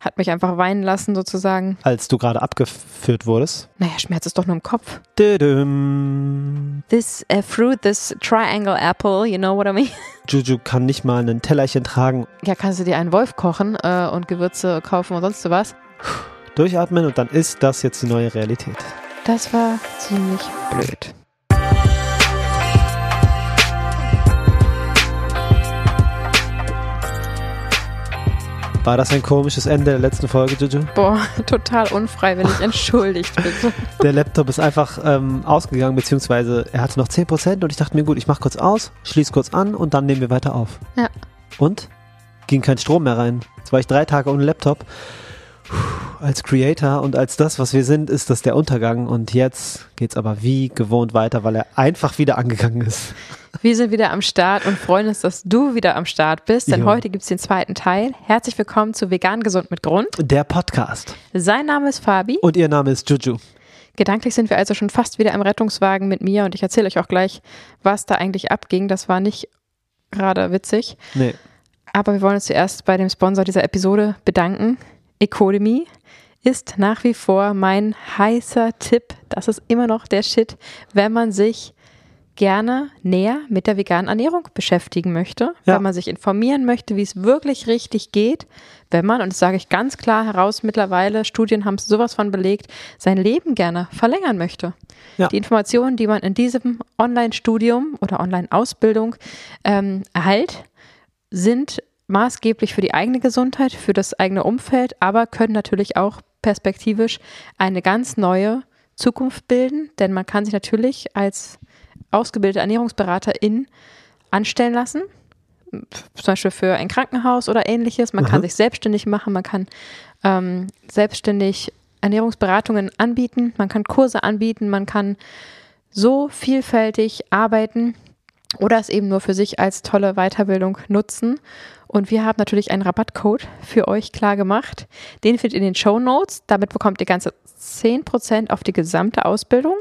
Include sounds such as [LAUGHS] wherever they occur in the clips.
hat mich einfach weinen lassen sozusagen. Als du gerade abgeführt wurdest. Naja, Schmerz ist doch nur im Kopf. Dödüm. This uh, fruit, this triangle apple, you know what I mean? [LAUGHS] Juju kann nicht mal ein Tellerchen tragen. Ja, kannst du dir einen Wolf kochen äh, und Gewürze kaufen und sonst was. Durchatmen und dann ist das jetzt die neue Realität. Das war ziemlich blöd. War das ein komisches Ende der letzten Folge, Juju? Boah, [LAUGHS] total unfreiwillig. [LAUGHS] Entschuldigt bitte. Der Laptop ist einfach ähm, ausgegangen, beziehungsweise er hatte noch 10% und ich dachte mir, gut, ich mach kurz aus, schließe kurz an und dann nehmen wir weiter auf. Ja. Und? Ging kein Strom mehr rein. Jetzt war ich drei Tage ohne Laptop. Puh, als Creator und als das, was wir sind, ist das der Untergang. Und jetzt geht's aber wie gewohnt weiter, weil er einfach wieder angegangen ist. Wir sind wieder am Start und freuen uns, dass du wieder am Start bist, denn Jo. heute gibt's den zweiten Teil. Herzlich willkommen zu Vegan Gesund mit Grund. Der Podcast. Sein Name ist Fabi. Und ihr Name ist Juju. Gedanklich sind wir also schon fast wieder im Rettungswagen mit mir und ich erzähle euch auch gleich, was da eigentlich abging. Das war nicht gerade witzig. Nee. Aber wir wollen uns zuerst bei dem Sponsor dieser Episode bedanken. Ecodemy ist nach wie vor mein heißer Tipp. Das ist immer noch der Shit, wenn man sich gerne näher mit der veganen Ernährung beschäftigen möchte, Ja. wenn man sich informieren möchte, wie es wirklich richtig geht, wenn man, und das sage ich ganz klar heraus mittlerweile, Studien haben es sowas von belegt, sein Leben gerne verlängern möchte. Ja. Die Informationen, die man in diesem Online-Studium oder Online-Ausbildung ähm, erhält, sind maßgeblich für die eigene Gesundheit, für das eigene Umfeld, aber können natürlich auch perspektivisch eine ganz neue Zukunft bilden, denn man kann sich natürlich als ausgebildete Ernährungsberaterin anstellen lassen, zum Beispiel für ein Krankenhaus oder ähnliches. Man kann Mhm. sich selbstständig machen, man kann ähm, selbstständig Ernährungsberatungen anbieten, man kann Kurse anbieten, man kann so vielfältig arbeiten oder es eben nur für sich als tolle Weiterbildung nutzen. Und wir haben natürlich einen Rabattcode für euch klar gemacht. Den findet ihr in den Show Notes. Damit bekommt ihr ganze 10% auf die gesamte Ausbildung.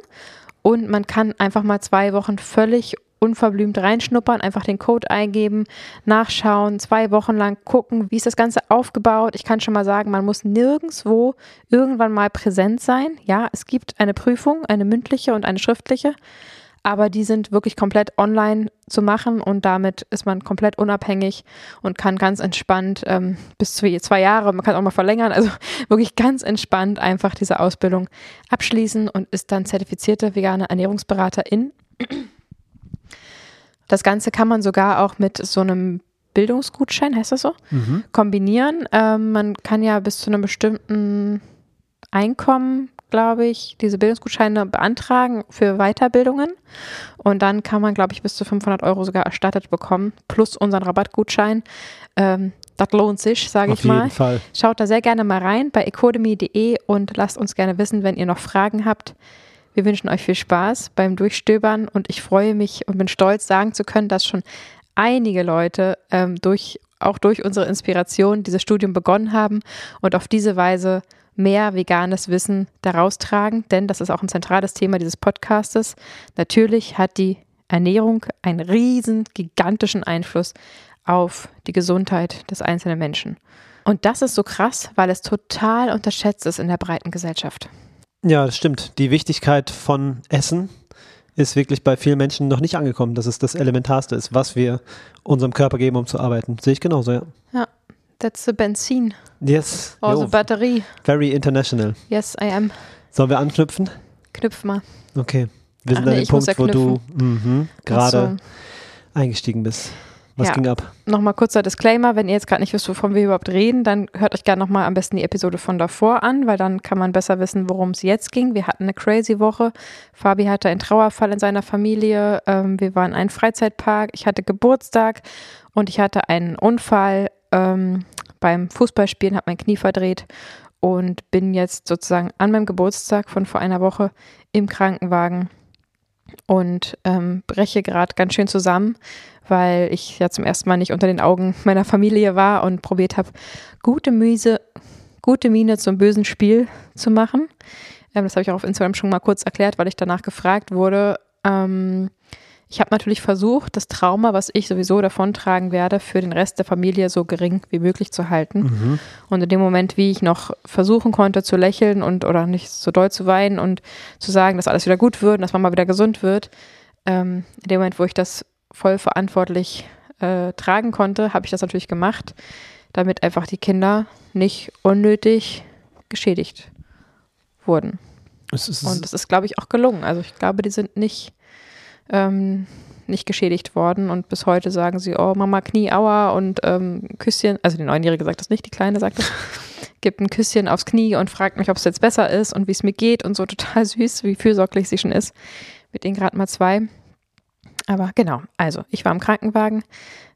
Und man kann einfach mal zwei Wochen völlig unverblümt reinschnuppern, einfach den Code eingeben, nachschauen, zwei Wochen lang gucken, wie ist das Ganze aufgebaut. Ich kann schon mal sagen, man muss nirgendwo irgendwann mal präsent sein. Ja, es gibt eine Prüfung, eine mündliche und eine schriftliche aber die sind wirklich komplett online zu machen und damit ist man komplett unabhängig und kann ganz entspannt ähm, bis zu zwei Jahre, man kann auch mal verlängern, also [LAUGHS] wirklich ganz entspannt einfach diese Ausbildung abschließen und ist dann zertifizierte vegane Ernährungsberaterin. Das Ganze kann man sogar auch mit so einem Bildungsgutschein, heißt das so, Mhm. kombinieren. Ähm, man kann ja bis zu einem bestimmten Einkommen, glaube ich, diese Bildungsgutscheine beantragen für Weiterbildungen. Und dann kann man, glaube ich, bis zu 500 Euro sogar erstattet bekommen, plus unseren Rabattgutschein. Ähm, das lohnt sich, sage ich mal. jeden Fall. Schaut da sehr gerne mal rein bei ecodemy.de und lasst uns gerne wissen, wenn ihr noch Fragen habt. Wir wünschen euch viel Spaß beim Durchstöbern und ich freue mich und bin stolz, sagen zu können, dass schon einige Leute ähm, durch, auch durch unsere Inspiration dieses Studium begonnen haben und auf diese Weise mehr veganes Wissen daraus tragen, denn das ist auch ein zentrales Thema dieses Podcastes. Natürlich hat die Ernährung einen riesen, gigantischen Einfluss auf die Gesundheit des einzelnen Menschen. Und das ist so krass, weil es total unterschätzt ist in der breiten Gesellschaft. Ja, das stimmt. Die Wichtigkeit von Essen ist wirklich bei vielen Menschen noch nicht angekommen, dass es das Elementarste ist, was wir unserem Körper geben, um zu arbeiten. Sehe ich genauso, ja. That's the Benzin Yes. Jo, the Batterie. very international. Yes, I am. Sollen wir anknüpfen? Knüpf mal. Okay. Wir Ach sind nee, an dem Punkt, ja wo du mhm, gerade Ach eingestiegen bist. Was Ja. ging ab? so. Nochmal kurzer Disclaimer, wenn ihr jetzt gerade nicht wisst, wovon wir überhaupt reden, dann hört euch gerne nochmal am besten die Episode von davor an, weil dann kann man besser wissen, worum es jetzt ging. Wir hatten eine crazy Woche. Fabi hatte einen Trauerfall in seiner Familie. Ähm, wir waren in einem Freizeitpark. Ich hatte Geburtstag und ich hatte einen Unfall ähm, beim Fußballspielen, habe mein Knie verdreht und bin jetzt sozusagen an meinem Geburtstag von vor einer Woche im Krankenwagen und ähm, breche gerade ganz schön zusammen, weil ich ja zum ersten Mal nicht unter den Augen meiner Familie war und probiert habe, gute Miese, gute Miene zum bösen Spiel zu machen. Ähm, das habe ich auch auf Instagram schon mal kurz erklärt, weil ich danach gefragt wurde. Ähm, Ich habe natürlich versucht, das Trauma, was ich sowieso davontragen werde, für den Rest der Familie so gering wie möglich zu halten. Mhm. Und in dem Moment, wie ich noch versuchen konnte zu lächeln und oder nicht so doll zu weinen und zu sagen, dass alles wieder gut wird und dass Mama wieder gesund wird, ähm, in dem Moment, wo ich das voll verantwortlich äh, tragen konnte, habe ich das natürlich gemacht, damit einfach die Kinder nicht unnötig geschädigt wurden. Es ist, Und das ist, glaube ich, auch gelungen. Also ich glaube, die sind nicht, ähm, nicht geschädigt worden und bis heute sagen sie, oh Mama, Knie, aua und ähm, Küsschen, also die Neunjährige sagt das nicht, die Kleine sagt das, [LAUGHS] gibt ein Küsschen aufs Knie und fragt mich, ob es jetzt besser ist und wie es mir geht und so total süß, wie fürsorglich sie schon ist. Mit denen gerade mal zwei. Aber genau, also ich war im Krankenwagen,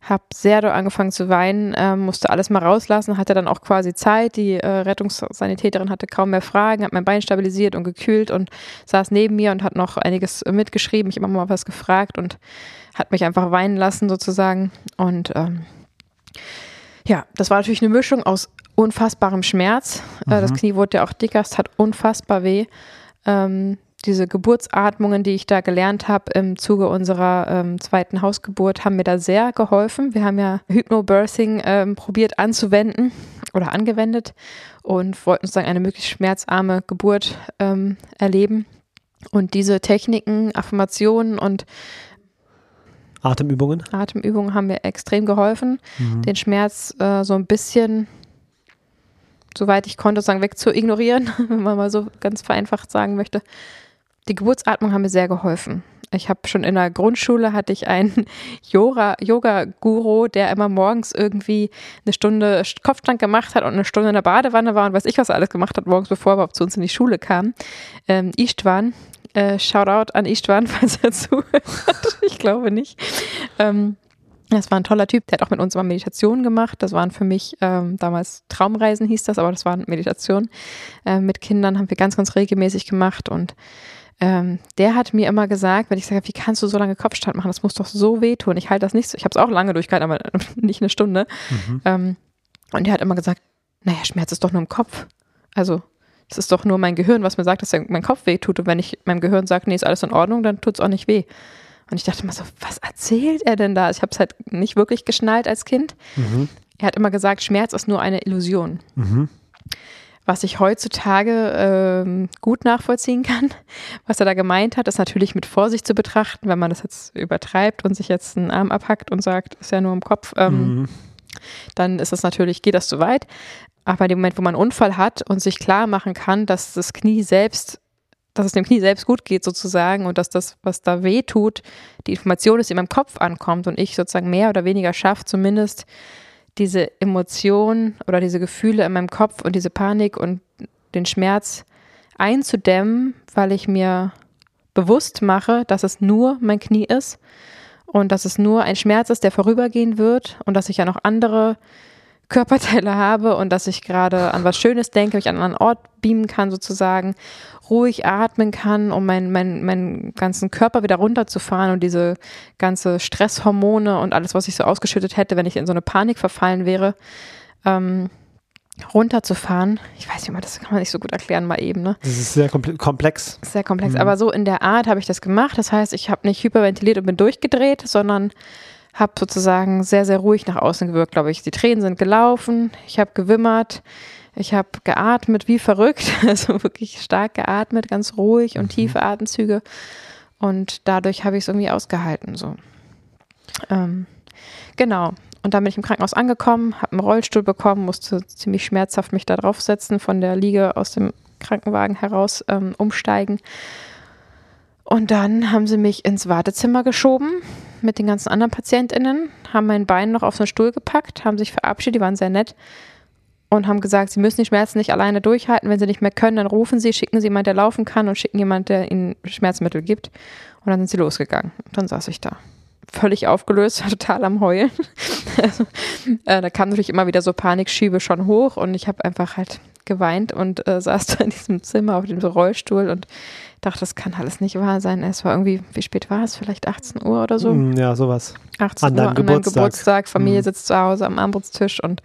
habe sehr doll angefangen zu weinen, ähm, musste alles mal rauslassen, hatte dann auch quasi Zeit. Die äh, Rettungssanitäterin hatte kaum mehr Fragen, hat mein Bein stabilisiert und gekühlt und saß neben mir und hat noch einiges mitgeschrieben. Ich habe immer mal was gefragt und hat mich einfach weinen lassen sozusagen. Und ähm, ja, das war natürlich eine Mischung aus unfassbarem Schmerz. Äh, das Mhm. Knie wurde ja auch dicker, es hat unfassbar weh. Ähm, diese Geburtsatmungen, die ich da gelernt habe im Zuge unserer ähm, zweiten Hausgeburt, haben mir da sehr geholfen. Wir haben ja Hypnobirthing ähm, probiert anzuwenden oder angewendet und wollten sozusagen eine möglichst schmerzarme Geburt ähm, erleben. Und diese Techniken, Affirmationen und Atemübungen. Atemübungen haben mir extrem geholfen, Mhm. den Schmerz äh, so ein bisschen, soweit ich konnte, sozusagen wegzuignorieren, [LAUGHS] wenn man mal so ganz vereinfacht sagen möchte. Die Geburtsatmung haben mir sehr geholfen. Ich habe schon in der Grundschule hatte ich einen [LAUGHS] Yoga- Yoga-Guru, der immer morgens irgendwie eine Stunde Kopfstand gemacht hat und eine Stunde in der Badewanne war und weiß ich, was er alles gemacht hat morgens, bevor er überhaupt zu uns in die Schule kam. Ähm, Istvan, äh, Shoutout an Istvan, [LAUGHS] falls er zuhört. ich glaube nicht. Ähm, das war ein toller Typ, der hat auch mit uns mal Meditationen gemacht. Das waren für mich ähm, damals Traumreisen hieß das, aber das waren Meditationen. Ähm, mit Kindern haben wir ganz, ganz regelmäßig gemacht und ähm, der hat mir immer gesagt, wenn ich sage, wie kannst du so lange Kopfstand machen? Das muss doch so wehtun. Ich halte das nicht so. Ich habe es auch lange durchgehalten, aber [LAUGHS] nicht eine Stunde. Mhm. Ähm, und der hat immer gesagt, naja, Schmerz ist doch nur im Kopf. Also es ist doch nur mein Gehirn, was mir sagt, dass mein Kopf weh tut. Und wenn ich meinem Gehirn sage, nee, ist alles in Ordnung, dann tut es auch nicht weh. Und ich dachte immer so, was erzählt er denn da? Ich habe es halt nicht wirklich geschnallt als Kind. Mhm. Er hat immer gesagt, Schmerz ist nur eine Illusion. Mhm. Was ich heutzutage ähm, gut nachvollziehen kann. [LAUGHS] Was er da gemeint hat, ist natürlich mit Vorsicht zu betrachten, wenn man das jetzt übertreibt und sich jetzt einen Arm abhackt und sagt, ist ja nur im Kopf. Ähm, Mhm. dann ist das natürlich, geht das zu weit. Aber in dem Moment, wo man einen Unfall hat und sich klar machen kann, dass das Knie selbst, dass es dem Knie selbst gut geht sozusagen und dass das, was da weh tut, die Information ist, die in meinem Kopf ankommt und ich sozusagen mehr oder weniger schaffe, zumindest diese Emotionen oder diese Gefühle in meinem Kopf und diese Panik und den Schmerz einzudämmen, weil ich mir bewusst mache, dass es nur mein Knie ist und dass es nur ein Schmerz ist, der vorübergehen wird und dass ich ja noch andere Körperteile habe und dass ich gerade an was Schönes denke, mich an einen Ort beamen kann sozusagen, ruhig atmen kann, um meinen mein, meinen ganzen Körper wieder runterzufahren und diese ganze Stresshormone und alles, was ich so ausgeschüttet hätte, wenn ich in so eine Panik verfallen wäre, ähm, runterzufahren. Ich weiß nicht, das kann man nicht so gut erklären mal eben, ne? Das ist sehr komple- komplex. Sehr komplex. Mhm. Aber so in der Art habe ich das gemacht. Das heißt, ich habe nicht hyperventiliert und bin durchgedreht, sondern habe sozusagen sehr, sehr ruhig nach außen gewirkt, glaube ich. Die Tränen sind gelaufen, ich habe gewimmert, ich habe geatmet wie verrückt, [LAUGHS] also wirklich stark geatmet, ganz ruhig und tiefe Atemzüge. Und dadurch habe ich es irgendwie ausgehalten. So. Ähm, genau. Und dann bin ich im Krankenhaus angekommen, habe einen Rollstuhl bekommen, musste ziemlich schmerzhaft mich da draufsetzen, von der Liege aus dem Krankenwagen heraus ähm, umsteigen. Und dann haben sie mich ins Wartezimmer geschoben mit den ganzen anderen PatientInnen, haben mein Bein noch auf so einen Stuhl gepackt, haben sich verabschiedet, die waren sehr nett und haben gesagt, sie müssen die Schmerzen nicht alleine durchhalten. Wenn sie nicht mehr können, dann rufen sie, schicken sie jemanden, der laufen kann und schicken jemanden, der ihnen Schmerzmittel gibt. Und dann sind sie losgegangen. Und dann saß ich da. Völlig aufgelöst, [LAUGHS] total am Heulen. also, äh, da kamen natürlich immer wieder so Panikschübe schon hoch und ich habe einfach halt geweint und äh, saß da in diesem Zimmer auf dem Rollstuhl und dachte, das kann alles nicht wahr sein. Es war irgendwie, wie spät war es? Vielleicht 18 Uhr oder so? Mm, Ja, sowas. 18 An Uhr deinem an meinem Geburtstag. Geburtstag. Familie Mhm. sitzt zu Hause am Armbrutstisch und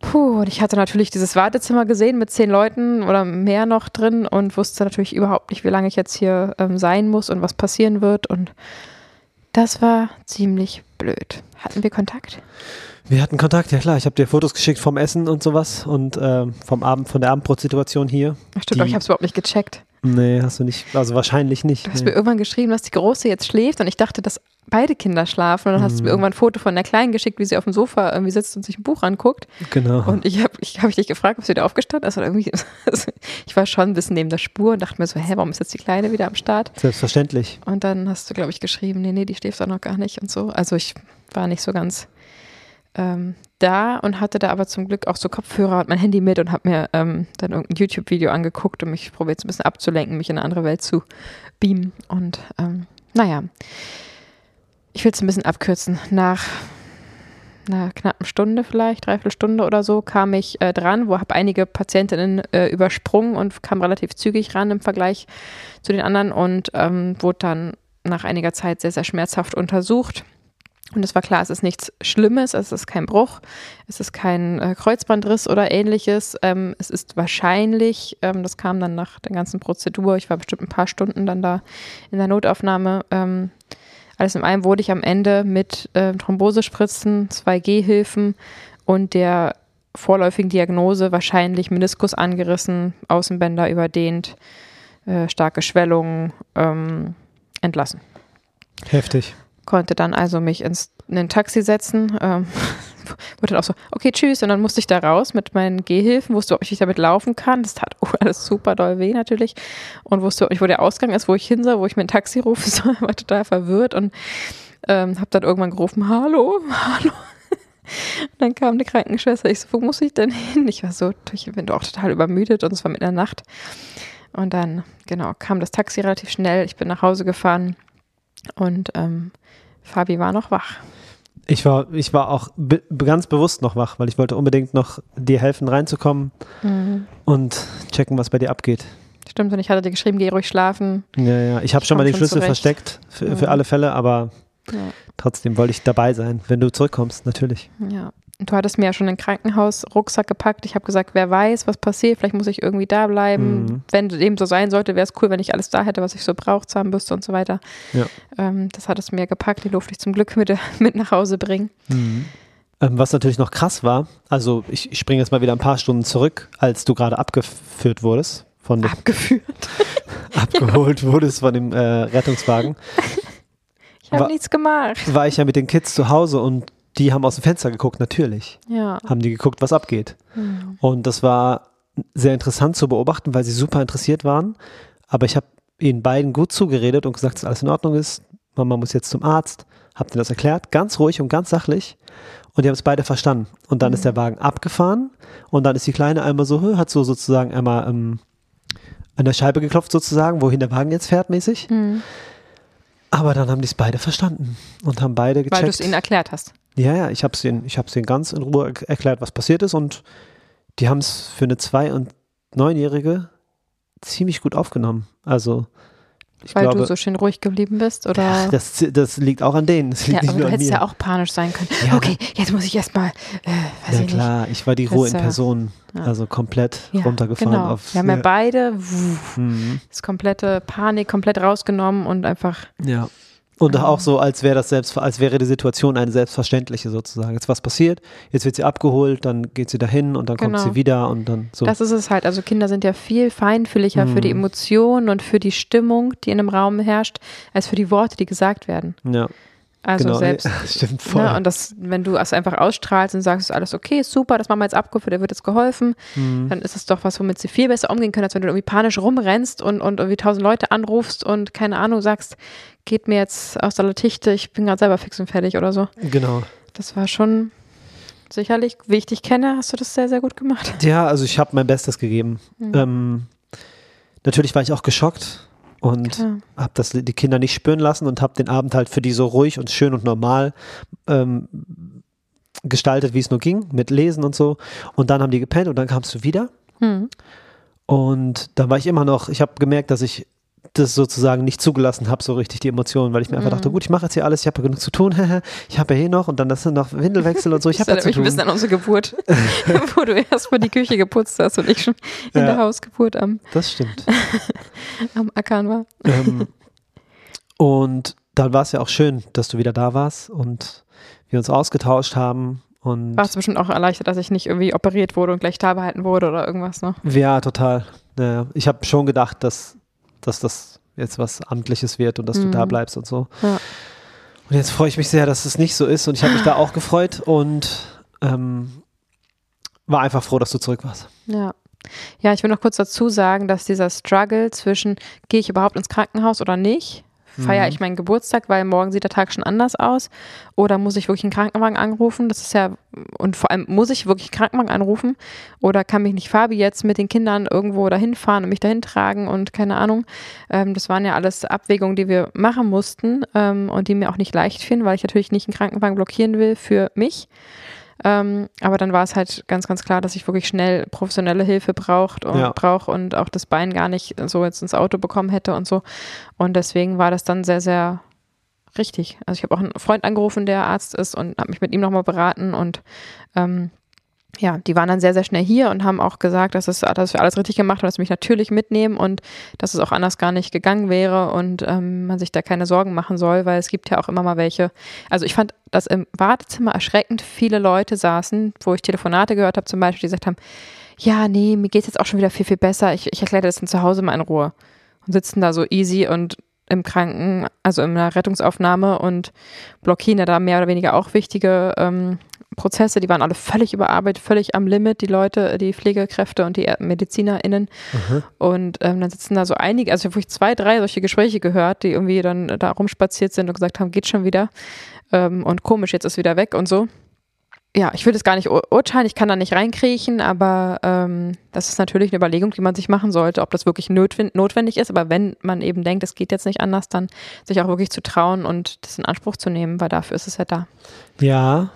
puh, und ich hatte natürlich dieses Wartezimmer gesehen mit zehn Leuten oder mehr noch drin und wusste natürlich überhaupt nicht, wie lange ich jetzt hier ähm, sein muss und was passieren wird und Das war ziemlich blöd. Hatten wir Kontakt? Wir hatten Kontakt, ja klar. Ich habe dir Fotos geschickt vom Essen und sowas und ähm, vom Abend, von der Abendbrotsituation hier. Ach, stimmt, aber ich habe es überhaupt nicht gecheckt. Nee, hast du nicht, also wahrscheinlich nicht. Du hast nee. mir irgendwann geschrieben, dass die Große jetzt schläft und ich dachte, dass beide Kinder schlafen. Und dann hast du mir Mhm. irgendwann ein Foto von der Kleinen geschickt, wie sie auf dem Sofa irgendwie sitzt und sich ein Buch anguckt. Genau. Und ich habe ich hab dich gefragt, ob sie wieder aufgestanden ist. Oder irgendwie, [LAUGHS] ich war schon ein bisschen neben der Spur und dachte mir so, hä, warum ist jetzt die Kleine wieder am Start? Selbstverständlich. Und dann hast du, glaube ich, geschrieben, nee, nee, die schläft doch noch gar nicht und so. Also ich war nicht so ganz ähm, da und hatte da aber zum Glück auch so Kopfhörer und mein Handy mit und habe mir ähm, dann irgendein YouTube-Video angeguckt und mich probiert ein bisschen abzulenken, mich in eine andere Welt zu beamen. Und ähm, naja, ich will es ein bisschen abkürzen. Nach einer knappen Stunde vielleicht, dreiviertel Stunde oder so, kam ich äh, dran, wo habe einige Patientinnen äh, übersprungen und kam relativ zügig ran im Vergleich zu den anderen und ähm, wurde dann nach einiger Zeit sehr, sehr schmerzhaft untersucht. Und es war klar, es ist nichts Schlimmes, es ist kein Bruch, es ist kein äh, Kreuzbandriss oder ähnliches. Ähm, es ist wahrscheinlich, ähm, das kam dann nach der ganzen Prozedur, ich war bestimmt ein paar Stunden dann da in der Notaufnahme. Ähm, alles in allem wurde ich am Ende mit äh, Thrombosespritzen, 2G-Hilfen und der vorläufigen Diagnose wahrscheinlich Meniskus angerissen, Außenbänder überdehnt, äh, starke Schwellungen ähm, entlassen Heftig. Konnte dann also mich ins, in ein Taxi setzen. Ähm, [LAUGHS] wurde dann auch so, okay, tschüss. Und dann musste ich da raus mit meinen Gehhilfen, wusste, ob ich damit laufen kann. Das tat [LAUGHS] oh, alles super doll weh natürlich. Und wusste auch nicht, wo der Ausgang ist, wo ich hin soll, wo ich mir ein Taxi rufen [LAUGHS] soll. War total verwirrt und ähm, habe dann irgendwann gerufen, hallo, hallo. Und dann kam eine Krankenschwester. Ich so, wo muss ich denn hin? Ich war so, ich bin auch total übermüdet und es war in der Nacht. Und dann, genau, kam das Taxi relativ schnell. Ich bin nach Hause gefahren und ähm, Fabi war noch wach. Ich war, ich war auch be ganz bewusst noch wach, weil ich wollte unbedingt noch dir helfen, reinzukommen und checken, was bei dir abgeht. Stimmt, und ich hatte dir geschrieben, geh ruhig schlafen. Ja, ja. Ich habe schon mal den schon Schlüssel zurecht. versteckt für, für Mhm. alle Fälle, aber Ja. trotzdem wollte ich dabei sein, wenn du zurückkommst, natürlich. ja. Du hattest mir ja schon einen Krankenhaus-Rucksack gepackt. Ich habe gesagt, wer weiß, was passiert, vielleicht muss ich irgendwie da bleiben. Mhm. Wenn dem so sein sollte, wäre es cool, wenn ich alles da hätte, was ich so brauche, Zahnbürste und so weiter. Ja. Ähm, das hattest du mir gepackt, die durfte ich zum Glück mit, [LAUGHS] mit nach Hause bringen. Ähm, was natürlich noch krass war, also ich, ich springe jetzt mal wieder ein paar Stunden zurück, als du gerade abgeführt wurdest, von dem, Abgeführt. [LAUGHS] abgeholt wurdest von dem äh, Rettungswagen, [LAUGHS] Ich habe nichts gemacht. war ich ja mit den Kids zu Hause und die haben aus dem Fenster geguckt, natürlich. Ja. Haben die geguckt, was abgeht. Mhm. Und das war sehr interessant zu beobachten, weil sie super interessiert waren. Aber ich habe ihnen beiden gut zugeredet und gesagt, dass alles in Ordnung ist. Mama muss jetzt zum Arzt. Hab denen das erklärt, ganz ruhig und ganz sachlich. Und die haben es beide verstanden. Und dann ist der Wagen abgefahren und dann ist die Kleine einmal so, hat so sozusagen einmal ähm, an der Scheibe geklopft sozusagen, wohin der Wagen jetzt fährt mäßig. Mhm. Aber dann haben die es beide verstanden und haben beide gecheckt. Weil du es ihnen erklärt hast. Ja, ja, ich habe es ihnen, ich hab's ihnen ganz in Ruhe er- erklärt, was passiert ist und die haben es für eine Zwei- und Neunjährige ziemlich gut aufgenommen. Also ich Weil glaube, du so schön ruhig geblieben bist, oder? ach, das, das liegt auch an denen. Das ja, nicht aber du hättest ja auch panisch sein können. Ja. Okay, jetzt muss ich erstmal, äh, weiß ja ich klar, ich war die Das Ruhe ist in Person, ja. also komplett nicht. Ja, runtergefahren genau. auf. Wir haben ja beide wuh, Mhm. das komplette Panik komplett rausgenommen und einfach, Ja. Und auch so, als wäre das selbst, als wäre die Situation eine selbstverständliche sozusagen. Jetzt was passiert, jetzt wird sie abgeholt, dann geht sie dahin und dann kommt Genau. sie wieder und dann so. das ist es halt. Also Kinder sind ja viel feinfühliger für die Mhm. Emotionen und für die Stimmung, die in einem Raum herrscht, als für die Worte, die gesagt werden. ja, Also genau. selbst. [LAUGHS] Stimmt voll. Ne, und das, wenn du es einfach ausstrahlst und sagst, ist alles okay, super, das machen wir jetzt abgeführt, der wird jetzt geholfen, Mhm. dann ist es doch was, womit sie viel besser umgehen können, als wenn du irgendwie panisch rumrennst und, und irgendwie tausend Leute anrufst und keine Ahnung sagst, geht mir jetzt aus der Latichte, ich bin gerade selber fix und fertig oder so. Genau. Das war schon sicherlich, wie ich dich kenne, hast du das sehr, sehr gut gemacht. Ja, also ich habe mein Bestes gegeben. Mhm. Ähm, natürlich war ich auch geschockt und habe das die Kinder nicht spüren lassen und habe den Abend halt für die so ruhig und schön und normal ähm, gestaltet, wie es nur ging, mit Lesen und so. Und dann haben die gepennt und dann kamst du wieder. Hm. Und da war ich immer noch, ich habe gemerkt, dass ich das sozusagen nicht zugelassen habe, so richtig die Emotionen, weil ich mir einfach Mhm. dachte, gut, ich mache jetzt hier alles, ich habe ja genug zu tun, [LAUGHS] ich habe ja hier noch und dann das sind noch Windelwechsel und so, ich Das habe ja zu ein tun. bisschen an unsere Geburt, [LAUGHS] wo du erstmal die Küche geputzt hast und ich schon in Ja. der Hausgeburt am, Das stimmt. [LAUGHS] am Ackern war. ähm, und dann war es ja auch schön, dass du wieder da warst und wir uns ausgetauscht haben. Und Warst du bestimmt auch erleichtert, dass ich nicht irgendwie operiert wurde und gleich da behalten wurde oder irgendwas, ne? ja, total. Ja, ich habe schon gedacht, dass, dass das jetzt was Amtliches wird und dass du Mhm. da bleibst und so. Ja. Und jetzt freue ich mich sehr, dass es nicht so ist und ich habe mich da auch gefreut und ähm, war einfach froh, dass du zurück warst. Ja. Ja, ich will noch kurz dazu sagen, dass dieser Struggle zwischen, gehe ich überhaupt ins Krankenhaus oder nicht? Feiere Mhm. ich meinen Geburtstag, weil morgen sieht der Tag schon anders aus? Oder muss ich wirklich einen Krankenwagen anrufen? Das ist ja, und vor allem muss ich wirklich einen Krankenwagen anrufen? Oder kann mich nicht Fabi jetzt mit den Kindern irgendwo dahin fahren und mich dahin tragen und keine Ahnung? Ähm, das waren ja alles Abwägungen, die wir machen mussten ähm, und die mir auch nicht leicht fielen, weil ich natürlich nicht einen Krankenwagen blockieren will für mich. Ähm, aber dann war es halt ganz, ganz klar, dass ich wirklich schnell professionelle Hilfe braucht und Ja. brauche und auch das Bein gar nicht so jetzt ins Auto bekommen hätte und so. Und deswegen war das dann sehr, sehr richtig. Also ich habe auch einen Freund angerufen, der Arzt ist und habe mich mit ihm nochmal beraten und ähm, ja, die waren dann sehr, sehr schnell hier und haben auch gesagt, dass, es, dass wir alles richtig gemacht haben, dass sie mich natürlich mitnehmen und dass es auch anders gar nicht gegangen wäre und ähm, man sich da keine Sorgen machen soll, weil es gibt ja auch immer mal welche. Also ich fand, dass im Wartezimmer erschreckend viele Leute saßen, wo ich Telefonate gehört habe zum Beispiel, die gesagt haben, ja, nee, mir geht's jetzt auch schon wieder viel, viel besser. Ich, ich erkläre das dann zu Hause mal in Ruhe. Und sitzen da so easy und im Kranken, also in einer Rettungsaufnahme und blockieren ja da mehr oder weniger auch wichtige ähm, Prozesse. Die waren alle völlig überarbeitet, völlig am Limit, die Leute, die Pflegekräfte und die MedizinerInnen. Und ähm, dann sitzen da so einige, also ich habe zwei, drei solche Gespräche gehört, die irgendwie dann da rumspaziert sind und gesagt haben, geht schon wieder. Ähm, und komisch, jetzt ist wieder weg und so. Ja, ich will das gar nicht ur urteilen, ich kann da nicht reinkriechen, aber ähm, das ist natürlich eine Überlegung, die man sich machen sollte, ob das wirklich notwen- notwendig ist. Aber wenn man eben denkt, es geht jetzt nicht anders, dann sich auch wirklich zu trauen und das in Anspruch zu nehmen, weil dafür ist es ja da. Ja,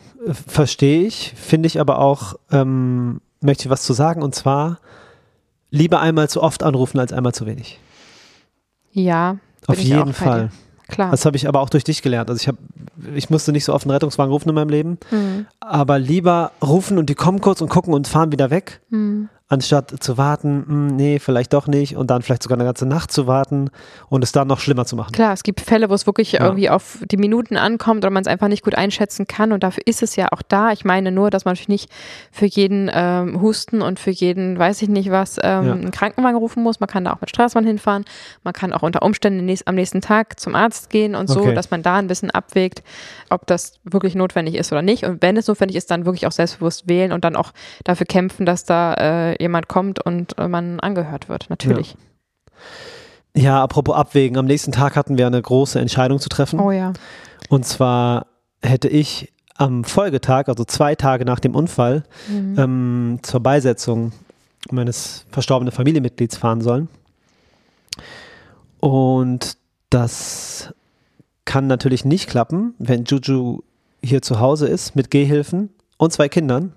verstehe ich. Finde ich aber auch, ähm, möchte ich was zu sagen und zwar lieber einmal zu oft anrufen als einmal zu wenig. Ja, Auf jeden Fall. Klar. Das habe ich aber auch durch dich gelernt. Also ich habe, ich musste nicht so oft einen Rettungswagen rufen in meinem Leben, Mhm. aber lieber rufen und die kommen kurz und gucken und fahren wieder weg, Mhm. Anstatt zu warten, hm, nee, vielleicht doch nicht und dann vielleicht sogar eine ganze Nacht zu warten und es dann noch schlimmer zu machen. Klar, es gibt Fälle, wo es wirklich Ja. irgendwie auf die Minuten ankommt oder man es einfach nicht gut einschätzen kann und dafür ist es ja auch da. Ich meine nur, dass man natürlich nicht für jeden ähm, Husten und für jeden, weiß ich nicht was, ähm, Ja. einen Krankenwagen rufen muss. Man kann da auch mit Straßenbahn hinfahren. Man kann auch unter Umständen nächst, am nächsten Tag zum Arzt gehen und so, Okay. dass man da ein bisschen abwägt, ob das wirklich notwendig ist oder nicht. Und wenn es notwendig ist, dann wirklich auch selbstbewusst wählen und dann auch dafür kämpfen, dass da äh, jemand kommt und äh, man angehört wird. Natürlich. Ja, apropos Abwägen, am nächsten Tag hatten wir eine große Entscheidung zu treffen. Oh ja. Und zwar hätte ich am Folgetag, also zwei Tage nach dem Unfall, Mhm. ähm, zur Beisetzung meines verstorbenen Familienmitglieds fahren sollen. Und das kann natürlich nicht klappen, wenn Juju hier zu Hause ist mit Gehhilfen und zwei Kindern.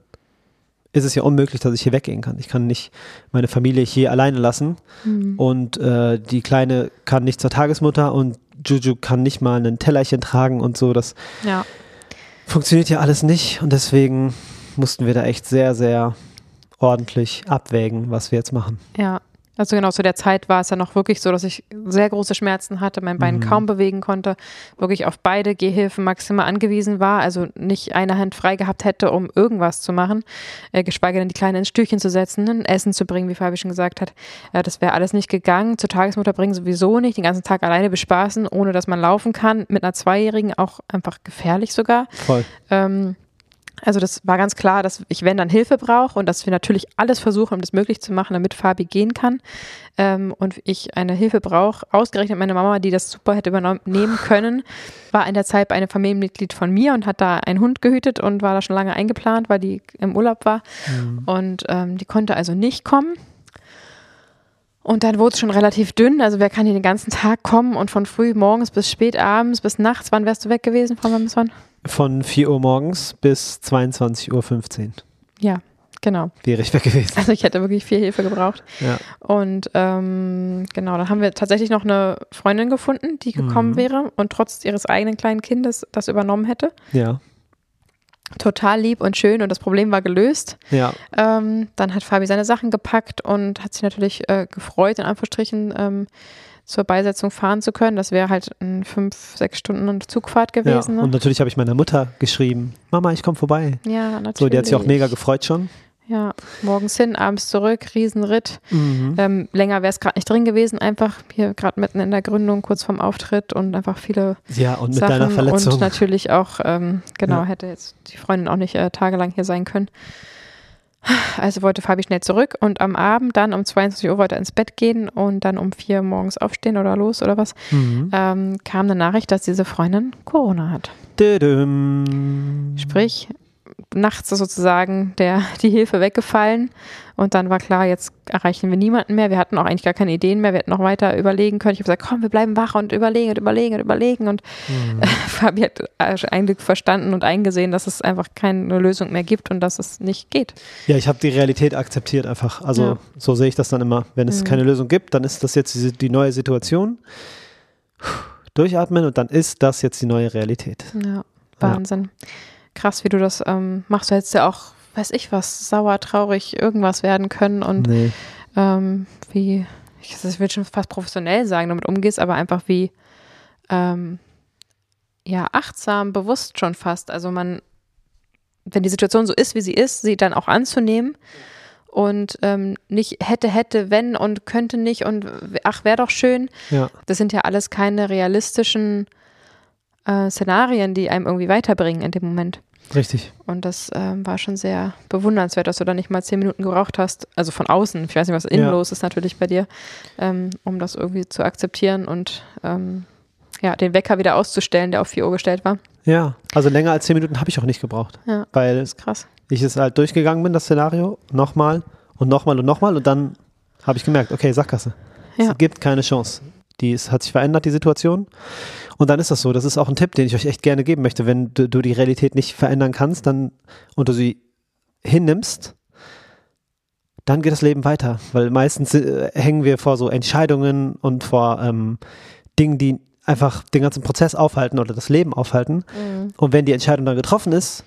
Ist es ja unmöglich, dass ich hier weggehen kann. Ich kann nicht meine Familie hier alleine lassen Mhm. und äh, die Kleine kann nicht zur Tagesmutter und Juju kann nicht mal ein Tellerchen tragen und so. Das Ja. funktioniert ja alles nicht und deswegen mussten wir da echt sehr, sehr ordentlich abwägen, was wir jetzt machen. Ja, also genau zu der Zeit war es ja noch wirklich so, dass ich sehr große Schmerzen hatte, mein Bein Mhm. kaum bewegen konnte, wirklich auf beide Gehhilfen maximal angewiesen war, also nicht eine Hand frei gehabt hätte, um irgendwas zu machen, äh, geschweige denn die Kleine ins Stühlchen zu setzen, ein Essen zu bringen, wie Fabi schon gesagt hat. Äh, das wäre alles nicht gegangen. Zur Tagesmutter bringen sowieso nicht, den ganzen Tag alleine bespaßen, ohne dass man laufen kann. Mit einer Zweijährigen auch einfach gefährlich sogar. Voll. Ähm, also das war ganz klar, dass ich, wenn dann Hilfe brauche und dass wir natürlich alles versuchen, um das möglich zu machen, damit Fabi gehen kann. Ähm, und ich eine Hilfe brauche. Ausgerechnet meine Mama, die das super hätte übernehmen können, war in der Zeit bei einem Familienmitglied von mir und hat da einen Hund gehütet und war da schon lange eingeplant, weil die im Urlaub war. Und ähm, die konnte also nicht kommen. Und dann wurde es schon relativ dünn. Also wer kann hier den ganzen Tag kommen und von früh morgens bis spät abends bis nachts, wann wärst du weg gewesen, Frau Mameswan? Von 4 Uhr morgens bis 22.15 Uhr Ja, genau. wäre ich weg gewesen. Also ich hätte wirklich viel Hilfe gebraucht. Ja. Und ähm, genau, dann haben wir tatsächlich noch eine Freundin gefunden, die gekommen Mhm. wäre und trotz ihres eigenen kleinen Kindes das übernommen hätte. Ja. Total lieb und schön und das Problem war gelöst. Ja. Ähm, dann hat Fabi seine Sachen gepackt und hat sich natürlich äh, gefreut, in Anführungsstrichen, ähm, zur Beisetzung fahren zu können. Das wäre halt ein fünf, sechs Stunden Zugfahrt gewesen. Ja, und ne? natürlich habe ich meiner Mutter geschrieben, Mama, ich komme vorbei. ja, natürlich. So, die hat sich auch mega gefreut schon. Ja, morgens hin, abends zurück, Riesenritt. Mhm. Ähm, länger wäre es gerade nicht drin gewesen, einfach hier gerade mitten in der Gründung, kurz vorm Auftritt und einfach viele Ja, und mit Sachen deiner Verletzung. und natürlich auch, ähm, genau, Ja. hätte jetzt die Freundin auch nicht äh, tagelang hier sein können. Also wollte Fabi schnell zurück und am Abend dann um 22 Uhr wollte er ins Bett gehen und dann um vier morgens aufstehen oder los oder was, Mhm. ähm, kam eine Nachricht, dass diese Freundin Corona hat. Dödüm. Sprich, nachts ist sozusagen der, die Hilfe weggefallen und dann war klar, jetzt erreichen wir niemanden mehr. Wir hatten auch eigentlich gar keine Ideen mehr. Wir hätten noch weiter überlegen können. Ich habe gesagt, komm, wir bleiben wach und überlegen und überlegen und überlegen. Und Mhm. [LAUGHS] Fabi hat äh, eigentlich verstanden und eingesehen, dass es einfach keine Lösung mehr gibt und dass es nicht geht. Ja, ich habe die Realität akzeptiert einfach. Also Ja. so sehe ich das dann immer. Wenn es Mhm. keine Lösung gibt, dann ist das jetzt die, die neue Situation. Durchatmen und dann ist das jetzt die neue Realität. Ja, Wahnsinn. Krass, wie du das ähm, machst. Du hättest ja auch, weiß ich was, sauer, traurig, irgendwas werden können und Nee. ähm, wie, ich, ich will schon fast professionell sagen, damit umgehst, aber einfach wie, ähm, ja, achtsam, bewusst schon fast. Also man, wenn die Situation so ist, wie sie ist, sie dann auch anzunehmen und ähm, nicht hätte, hätte, wenn und könnte nicht und ach, wäre doch schön. Ja. Das sind ja alles keine realistischen äh, Szenarien, die einem irgendwie weiterbringen in dem Moment. Richtig. Und das ähm, war schon sehr bewundernswert, dass du da nicht mal zehn Minuten gebraucht hast. Also von außen, ich weiß nicht, was innen Ja. los ist natürlich bei dir, ähm, um das irgendwie zu akzeptieren und ähm, ja, den Wecker wieder auszustellen, der auf 4 Uhr gestellt war. Ja, also länger als zehn Minuten habe ich auch nicht gebraucht, Ja. weil Das ist krass. ich es halt durchgegangen bin, das Szenario, nochmal und nochmal und nochmal und dann habe ich gemerkt, okay, Sackgasse. Ja. Es gibt keine Chance. Die ist, hat sich verändert, die Situation. Und dann ist das so. Das ist auch ein Tipp, den ich euch echt gerne geben möchte. Wenn du, du die Realität nicht verändern kannst dann, und du sie hinnimmst, dann geht das Leben weiter. Weil meistens äh, hängen wir vor so Entscheidungen und vor ähm, Dingen, die einfach den ganzen Prozess aufhalten oder das Leben aufhalten. Und wenn die Entscheidung dann getroffen ist,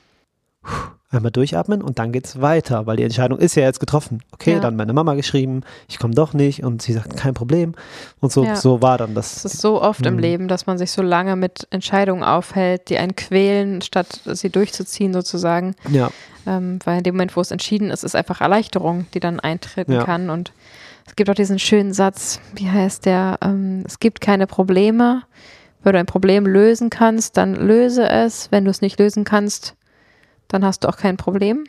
einmal durchatmen und dann geht's weiter, weil die Entscheidung ist ja jetzt getroffen. Okay, Ja. dann meine Mama geschrieben, ich komme doch nicht und sie sagt kein Problem und so Ja. so war dann das. Es ist so oft im Mhm. Leben, dass man sich so lange mit Entscheidungen aufhält, die einen quälen, statt sie durchzuziehen sozusagen. ja, Ähm, weil in dem Moment, wo es entschieden ist, ist einfach Erleichterung, die dann eintreten Ja. kann. Und es gibt auch diesen schönen Satz, wie heißt der? Ähm, es gibt keine Probleme. Wenn du ein Problem lösen kannst, dann löse es. Wenn du es nicht lösen kannst, dann hast du auch kein Problem.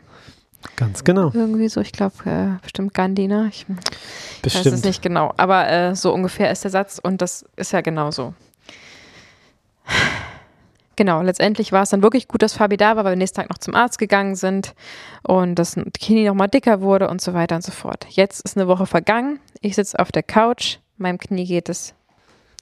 ganz genau. Irgendwie so, ich glaube, äh, bestimmt Gandhi, ne? Ich weiß es Bestimmt. nicht genau. Aber äh, so ungefähr ist der Satz und das ist ja genau so. Genau, letztendlich war es dann wirklich gut, dass Fabi da war, weil wir nächsten Tag noch zum Arzt gegangen sind und das Knie noch mal dicker wurde und so weiter und so fort. Jetzt ist eine Woche vergangen. Ich sitze auf der Couch. Meinem Knie geht es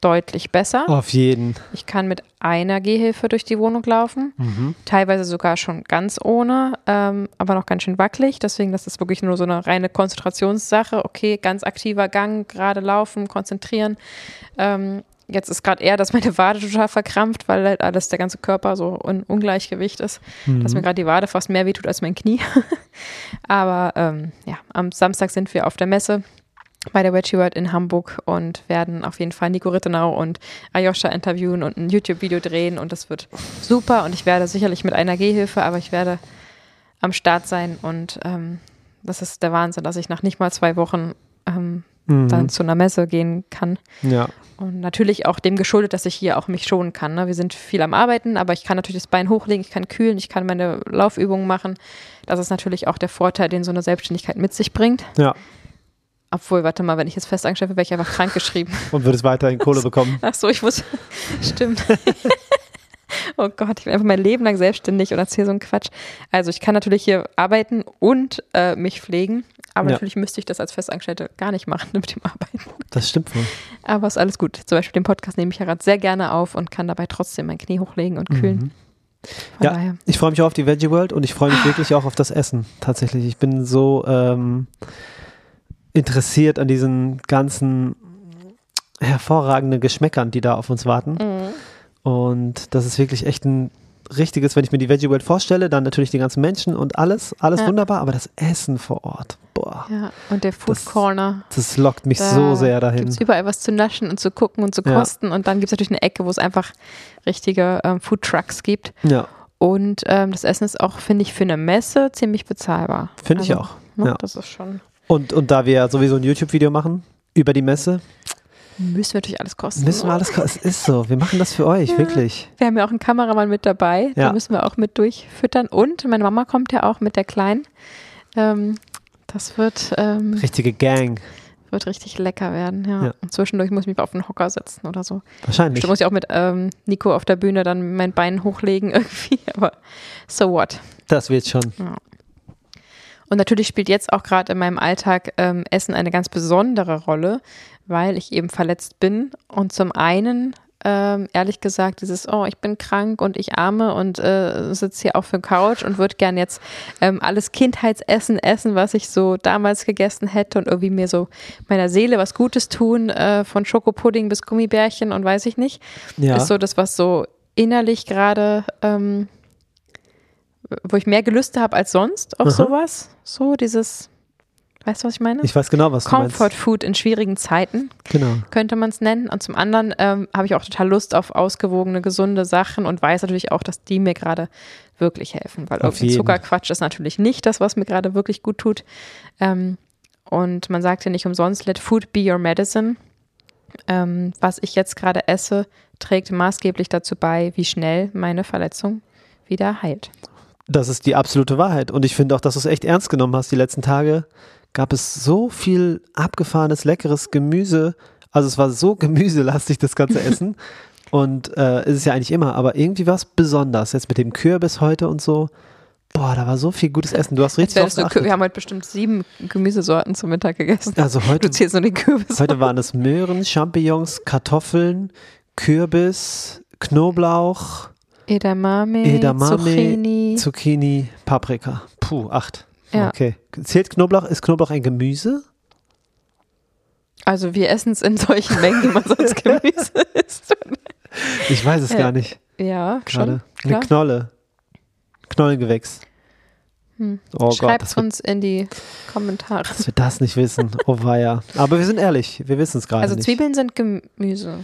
deutlich besser. Auf jeden. Ich kann mit einer Gehhilfe durch die Wohnung laufen, Mhm. teilweise sogar schon ganz ohne, ähm, aber noch ganz schön wackelig. Deswegen, das ist wirklich nur so eine reine Konzentrationssache. Okay, ganz aktiver Gang, gerade laufen, konzentrieren. Ähm, jetzt ist gerade eher, dass meine Wade total verkrampft, weil halt alles, der ganze Körper so in Ungleichgewicht ist, dass mir Mhm. gerade die Wade fast mehr wehtut als mein Knie. [LAUGHS] aber ähm, ja, am Samstag sind wir auf der Messe bei der Wedgie World in Hamburg und werden auf jeden Fall Nico Rittenau und Ayosha interviewen und ein YouTube-Video drehen und das wird super und ich werde sicherlich mit einer Gehhilfe, aber ich werde am Start sein und ähm, das ist der Wahnsinn, dass ich nach nicht mal zwei Wochen ähm, Mhm. dann zu einer Messe gehen kann Ja, und natürlich auch dem geschuldet, dass ich hier auch mich schonen kann. Ne? Wir sind viel am Arbeiten, aber ich kann natürlich das Bein hochlegen, ich kann kühlen, ich kann meine Laufübungen machen. Das ist natürlich auch der Vorteil, den so eine Selbstständigkeit mit sich bringt. ja. Obwohl, warte mal, wenn ich jetzt festangestellt wäre, wäre ich einfach krank geschrieben. [LAUGHS] Und würdest weiterhin Kohle [LAUGHS] bekommen. Ach so, ich muss. [LAUGHS] Stimmt. oh Gott, ich bin einfach mein Leben lang selbstständig und erzähle so einen Quatsch. Also, ich kann natürlich hier arbeiten und äh, mich pflegen. Aber Ja. natürlich müsste ich das als Festangestellte gar nicht machen mit dem Arbeiten. Das stimmt wohl. Aber ist alles gut. Zum Beispiel den Podcast nehme ich ja gerade sehr gerne auf und kann dabei trotzdem mein Knie hochlegen und kühlen. Mhm. Ja. daher. Ich freue mich auch auf die Veggie World und ich freue mich [GASPS] wirklich auch auf das Essen. Tatsächlich. Ich bin so ähm, interessiert an diesen ganzen hervorragenden Geschmäckern, die da auf uns warten. Mhm. Und das ist wirklich echt ein richtiges, wenn ich mir die Veggie World vorstelle, dann natürlich die ganzen Menschen und alles, alles Ja. wunderbar, aber das Essen vor Ort, boah, Ja, und der Food Das- Corner. das lockt mich Da so sehr dahin. Gibt es überall was zu naschen und zu gucken und zu Ja. kosten. Und dann gibt es natürlich eine Ecke, wo es einfach richtige ähm, Food Trucks gibt. Ja, Und ähm, das Essen ist auch, finde ich, für eine Messe ziemlich bezahlbar. finde ich Also, auch. Ne, Ja. Das ist schon, Und, und da wir ja sowieso ein YouTube-Video machen über die Messe, müssen wir natürlich alles kosten. müssen wir alles, ko- es ist so, wir machen das für euch, Ja. wirklich. Wir haben ja auch einen Kameramann mit dabei, Ja. da müssen wir auch mit durchfüttern. Und meine Mama kommt ja auch mit der Kleinen. Ähm, das wird, ähm, Richtige Gang, wird richtig lecker werden. Ja. Ja. Und zwischendurch muss ich mich auf den Hocker setzen oder so. wahrscheinlich. Bestimmt muss ich auch mit ähm, Nico auf der Bühne dann mein Bein hochlegen [LAUGHS] irgendwie. Aber so what. Das wird schon. Und natürlich spielt jetzt auch gerade in meinem Alltag ähm, Essen eine ganz besondere Rolle, weil ich eben verletzt bin. Und zum einen, ähm, ehrlich gesagt, dieses, oh, ich bin krank und ich arme und äh, sitze hier auf der Couch und würde gern jetzt ähm, alles Kindheitsessen essen, was ich so damals gegessen hätte und irgendwie mir so meiner Seele was Gutes tun, äh, von Schokopudding bis Gummibärchen und weiß ich nicht. Ja. Ist so das, was so innerlich gerade, ähm, wo ich mehr Gelüste habe als sonst auf Aha. sowas. So dieses, weißt du, was ich meine? Ich weiß genau, was du Comfort meinst. Food in schwierigen Zeiten, Genau. könnte man es nennen. Und zum anderen ähm, habe ich auch total Lust auf ausgewogene, gesunde Sachen und weiß natürlich auch, dass die mir gerade wirklich helfen. Weil Auf irgendwie. Zuckerquatsch ist natürlich nicht das, was mir gerade wirklich gut tut. Ähm, und man sagt ja nicht umsonst, let food be your medicine. Ähm, was ich jetzt gerade esse, trägt maßgeblich dazu bei, wie schnell meine Verletzung wieder heilt. Das ist die absolute Wahrheit. Und ich finde auch, dass du es echt ernst genommen hast. Die letzten Tage gab es so viel abgefahrenes, leckeres Gemüse. Also es war so [LAUGHS] gemüselastig, das ganze Essen. [LAUGHS] Und äh, ist es ja eigentlich immer, aber irgendwie war es besonders. Jetzt mit dem Kürbis heute und so. Boah, da war so viel gutes Essen. Du hast richtig drauf geachtet. wir haben heute bestimmt sieben Gemüsesorten zum Mittag gegessen. Also heute, Du zählst nur den Kürbis. heute waren es Möhren, Champignons, Kartoffeln, Kürbis, Knoblauch, Edamame, Edamame, Zucchini. Zucchini, Paprika. Puh, acht. Ja. Okay. Zählt Knoblauch? Ist Knoblauch ein Gemüse? Also wir essen es in solchen Mengen, wie man sonst [LAUGHS] Gemüse isst. Ich weiß es Ja, gar nicht. Ja, Gerade. schon. Eine Klar. Knolle. Knollengewächs. Hm. Oh Gott, Schreibt wir, uns in die Kommentare. dass wir das nicht wissen. Oh weia. Aber wir sind ehrlich, wir wissen es gerade Also nicht. Zwiebeln sind Gemüse.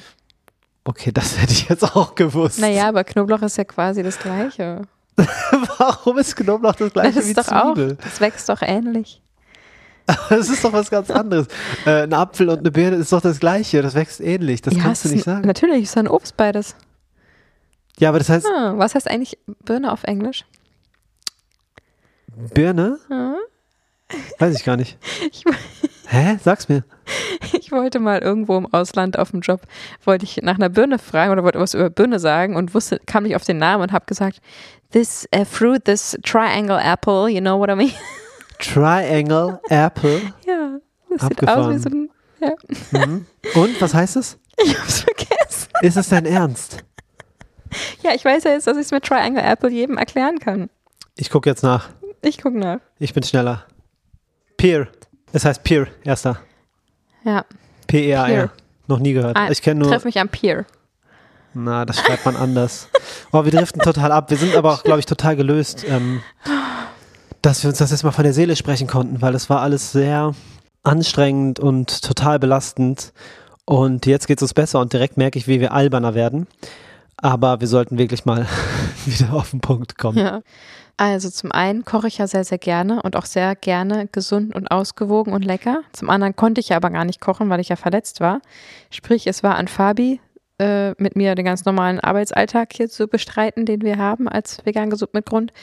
Okay, das hätte ich jetzt auch gewusst. Naja, aber Knoblauch ist ja quasi das Gleiche. [LAUGHS] Warum ist Knoblauch das gleiche das wie ist doch auch, Zwiebel? das wächst doch ähnlich. [LAUGHS] Das ist doch was ganz anderes. äh, ein Apfel und eine Birne ist doch das gleiche. Das wächst ähnlich. Das ja, kannst du nicht sagen. Natürlich, ist ein Obst beides. Ja, aber das heißt Ah, was heißt eigentlich Birne auf Englisch? Birne? Ah. Weiß ich gar nicht. [LAUGHS] Ich, Hä? Sag's mir. [LAUGHS] ich wollte mal irgendwo im Ausland auf dem Job, wollte ich nach einer Birne fragen oder wollte was über Birne sagen und wusste, kam nicht auf den Namen und habe gesagt, this uh, fruit, this triangle apple, you know what I mean? [LAUGHS] Triangle Apple. ja, das sieht aus wie so ein, ja, Mhm. Und was heißt es? [LAUGHS] ich hab's vergessen. Ist es dein Ernst? Ja, ich weiß ja jetzt, dass ich es mit Triangle Apple jedem erklären kann. Ich gucke jetzt nach. Ich gucke nach. Ich bin schneller. Peer. Es heißt Peer, erster. Ja, P-E-A-R. Peer. Noch nie gehört. Ah, Ich kenne nur. treff mich am Pier. Na, das schreibt man anders. [LAUGHS] Oh, wir driften total ab. Wir sind aber auch, glaube ich, total gelöst, ähm, dass wir uns das jetzt mal von der Seele sprechen konnten, weil es war alles sehr anstrengend und total belastend. Und jetzt geht es uns besser und direkt merke ich, wie wir alberner werden. Aber wir sollten wirklich mal [LAUGHS] wieder auf den Punkt kommen. Ja. Also zum einen koche ich ja sehr, sehr gerne und auch sehr gerne gesund und ausgewogen und lecker. Zum anderen konnte ich ja aber gar nicht kochen, weil ich ja verletzt war. Sprich, es war an Fabi, äh, mit mir den ganz normalen Arbeitsalltag hier zu bestreiten, den wir haben als vegan gesund mit Grund,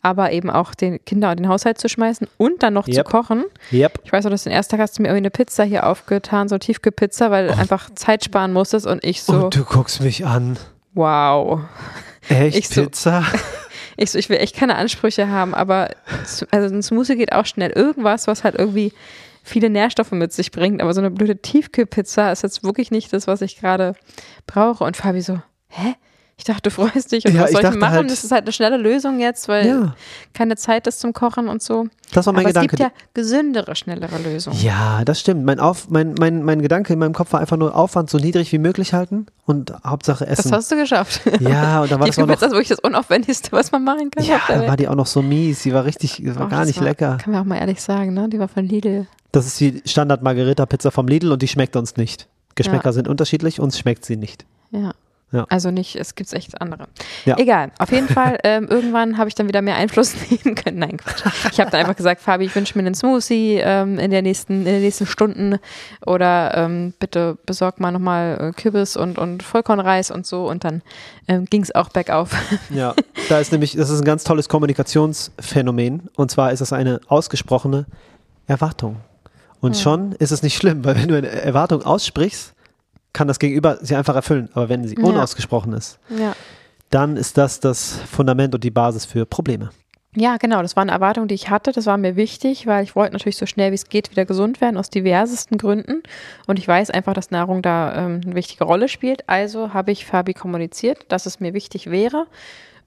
aber eben auch den Kinder und den Haushalt zu schmeißen und dann noch zu Yep. kochen. Yep. Ich weiß noch, dass den ersten Tag hast du mir irgendwie eine Pizza hier aufgetan, so Tiefkühlpizza, weil du einfach Zeit sparen musstest und ich so, Und du guckst mich an. wow. Echt Ich so- Pizza? [LAUGHS] Ich, so, ich will echt keine Ansprüche haben, aber also ein Smoothie geht auch schnell. Irgendwas, was halt irgendwie viele Nährstoffe mit sich bringt, aber so eine blöde Tiefkühlpizza ist jetzt wirklich nicht das, was ich gerade brauche. Und Fabi so, hä? Ich dachte, du freust dich und Ja, was ich soll ich dachte machen? halt- das ist halt eine schnelle Lösung jetzt, weil Ja. keine Zeit ist zum Kochen und so. Das war mein Aber Gedanke. es gibt ja gesündere, schnellere Lösungen. Ja, das stimmt. Mein, Auf, mein, mein, mein Gedanke in meinem Kopf war einfach nur Aufwand so niedrig wie möglich halten und Hauptsache Das Essen. hast du geschafft. Ja, und dann [LAUGHS] war Die das auch noch. ist wirklich das Unaufwendigste, was man machen kann. Ja, dann Welt. war die auch noch so mies. Die war richtig, die war Oh, gar das nicht war- lecker. Kann man auch mal ehrlich sagen, ne? Die war von Lidl. Das ist die Standard Margarita Pizza vom Lidl und die schmeckt uns nicht. Geschmäcker Ja. sind unterschiedlich, uns schmeckt sie nicht. Ja. Ja. Also nicht, es gibt echt andere. Ja. Egal, auf jeden [LAUGHS] Fall, ähm, irgendwann habe ich dann wieder mehr Einfluss [LAUGHS] nehmen können. Nein, Quatsch. Ich habe dann einfach gesagt, Fabi, ich wünsche mir einen Smoothie ähm, in, der nächsten, in den nächsten Stunden oder ähm, bitte besorg mal nochmal äh, Kürbis und, und Vollkornreis und so und dann ähm, ging es auch bergauf. Ja, [LAUGHS] da ist nämlich, das ist ein ganz tolles Kommunikationsphänomen. Und zwar ist es eine ausgesprochene Erwartung. Und schon ist es nicht schlimm, weil wenn du eine Erwartung aussprichst, kann das Gegenüber sie einfach erfüllen. Aber wenn sie Ja. unausgesprochen ist, Ja. dann ist das das Fundament und die Basis für Probleme. Ja, genau. Das war eine Erwartung, die ich hatte. Das war mir wichtig, weil ich wollte natürlich so schnell wie es geht wieder gesund werden, aus diversesten Gründen. Und ich weiß einfach, dass Nahrung da ähm, eine wichtige Rolle spielt. Also habe ich Fabi kommuniziert, dass es mir wichtig wäre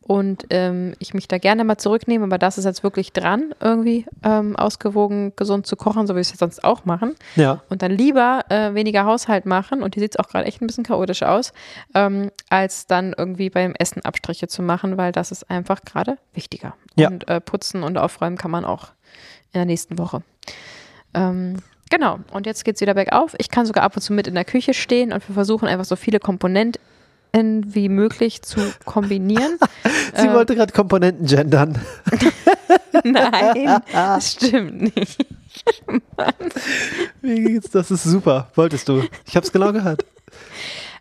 und ähm, ich mich da gerne mal zurücknehme. Aber das ist jetzt wirklich dran, irgendwie ähm, ausgewogen gesund zu kochen, so wie wir es jetzt sonst auch machen Ja, und dann lieber äh, weniger Haushalt machen, und hier sieht es auch gerade echt ein bisschen chaotisch aus, ähm, als dann irgendwie beim Essen Abstriche zu machen, weil das ist einfach gerade wichtiger. Ja. Und äh, putzen und aufräumen kann man auch in der nächsten Woche. Ähm, genau, und jetzt geht es wieder bergauf. Ich kann sogar ab und zu mit in der Küche stehen und wir versuchen einfach so viele Komponenten wie möglich zu kombinieren. [LAUGHS] sie Äh, wollte gerade Komponenten gendern. [LAUGHS] Nein, das stimmt nicht. Wie geht's? Das ist super. Wolltest du? Ich habe es genau gehört.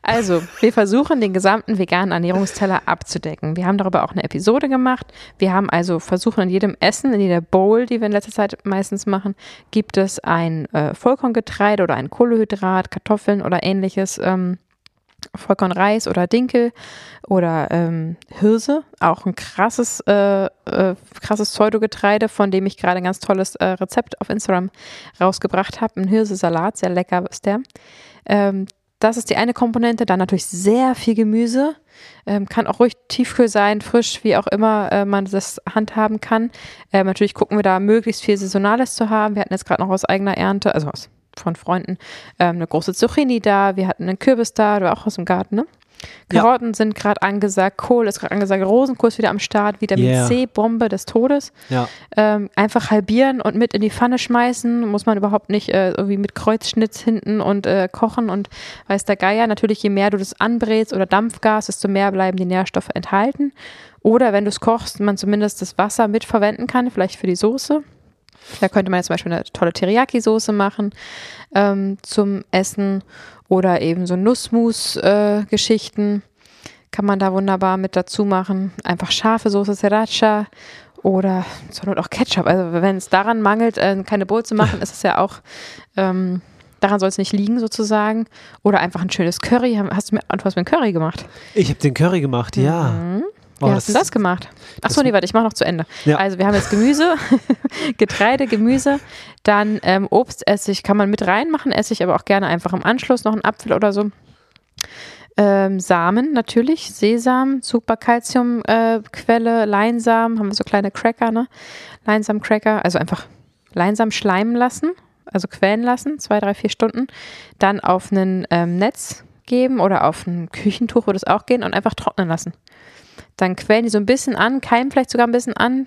Also, wir versuchen, den gesamten veganen Ernährungsteller abzudecken. Wir haben darüber auch eine Episode gemacht. Wir haben also versucht, in jedem Essen, in jeder Bowl, die wir in letzter Zeit meistens machen, gibt es ein äh, Vollkorngetreide oder ein Kohlenhydrat, Kartoffeln oder ähnliches. Ähm, Vollkornreis oder Dinkel oder ähm, Hirse, auch ein krasses, äh, äh, krasses Pseudogetreide, von dem ich gerade ein ganz tolles äh, Rezept auf Instagram rausgebracht habe. Ein Hirsesalat, sehr lecker ist der. Ähm, das ist die eine Komponente. Dann natürlich sehr viel Gemüse. Ähm, kann auch ruhig Tiefkühl sein, frisch, wie auch immer äh, man das handhaben kann. Ähm, natürlich gucken wir da möglichst viel Saisonales zu haben. Wir hatten jetzt gerade noch aus eigener Ernte, also aus, von Freunden, ähm, eine große Zucchini da. Wir hatten einen Kürbis da, war auch aus dem Garten, ne? Ja. Karotten sind gerade angesagt, Kohl ist gerade angesagt, Rosenkohl ist wieder am Start, Vitamin Yeah. C, Bombe des Todes. Ja. Ähm, einfach halbieren und mit in die Pfanne schmeißen. Muss man überhaupt nicht äh, irgendwie mit Kreuzschnitz hinten und äh, kochen und weiß der Geier. Natürlich, je mehr du das anbrätst oder Dampfgas, desto mehr bleiben die Nährstoffe enthalten. Oder wenn du es kochst, man zumindest das Wasser mitverwenden kann, vielleicht für die Soße. Da könnte man jetzt zum Beispiel eine tolle Teriyaki-Soße machen ähm, zum Essen oder eben so Nussmus-Geschichten kann man da wunderbar mit dazu machen. Einfach scharfe Soße Sriracha oder zur Not auch Ketchup. Also wenn es daran mangelt, äh, keine Bowl zu machen, [LAUGHS] ist es ja auch, ähm, daran soll es nicht liegen sozusagen. Oder einfach ein schönes Curry. Hast du mir, du hast mir ein Curry gemacht? Ich habe den Curry gemacht, ja. Mhm. Oh, Wie hast du das gemacht? Achso, nee, warte, ich mache noch zu Ende. Ja. Also wir haben jetzt Gemüse, [LAUGHS] Getreide, Gemüse, dann ähm, Obst, Essig kann man mit reinmachen, Essig aber auch gerne einfach im Anschluss noch einen Apfel oder so. Ähm, Samen natürlich, Sesam, super Calciumquelle, äh, Leinsamen, haben wir so kleine Cracker, ne? Leinsamen-Cracker, also einfach Leinsamen schleimen lassen, also quellen lassen, zwei, drei, vier Stunden, dann auf ein ähm, Netz geben oder auf ein Küchentuch würde es auch gehen und einfach trocknen lassen. Dann quellen die so ein bisschen an, keimen vielleicht sogar ein bisschen an.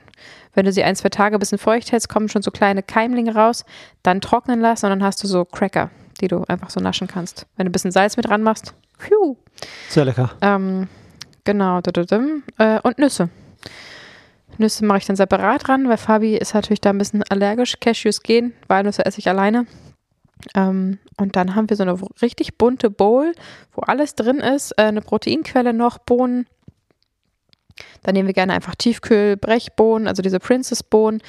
Wenn du sie ein, zwei Tage ein bisschen feucht hältst, kommen schon so kleine Keimlinge raus. Dann trocknen lassen und dann hast du so Cracker, die du einfach so naschen kannst. Wenn du ein bisschen Salz mit dran machst. Phew. Sehr lecker. Ähm, genau. Äh, und Nüsse. Nüsse mache ich dann separat ran, weil Fabi ist natürlich da ein bisschen allergisch. Cashews gehen, Walnüsse esse ich alleine. Ähm, und dann haben wir so eine richtig bunte Bowl, wo alles drin ist. Äh, eine Proteinquelle noch, Bohnen. Dann nehmen wir gerne einfach Tiefkühl-Brechbohnen, also diese Princess-Bohnen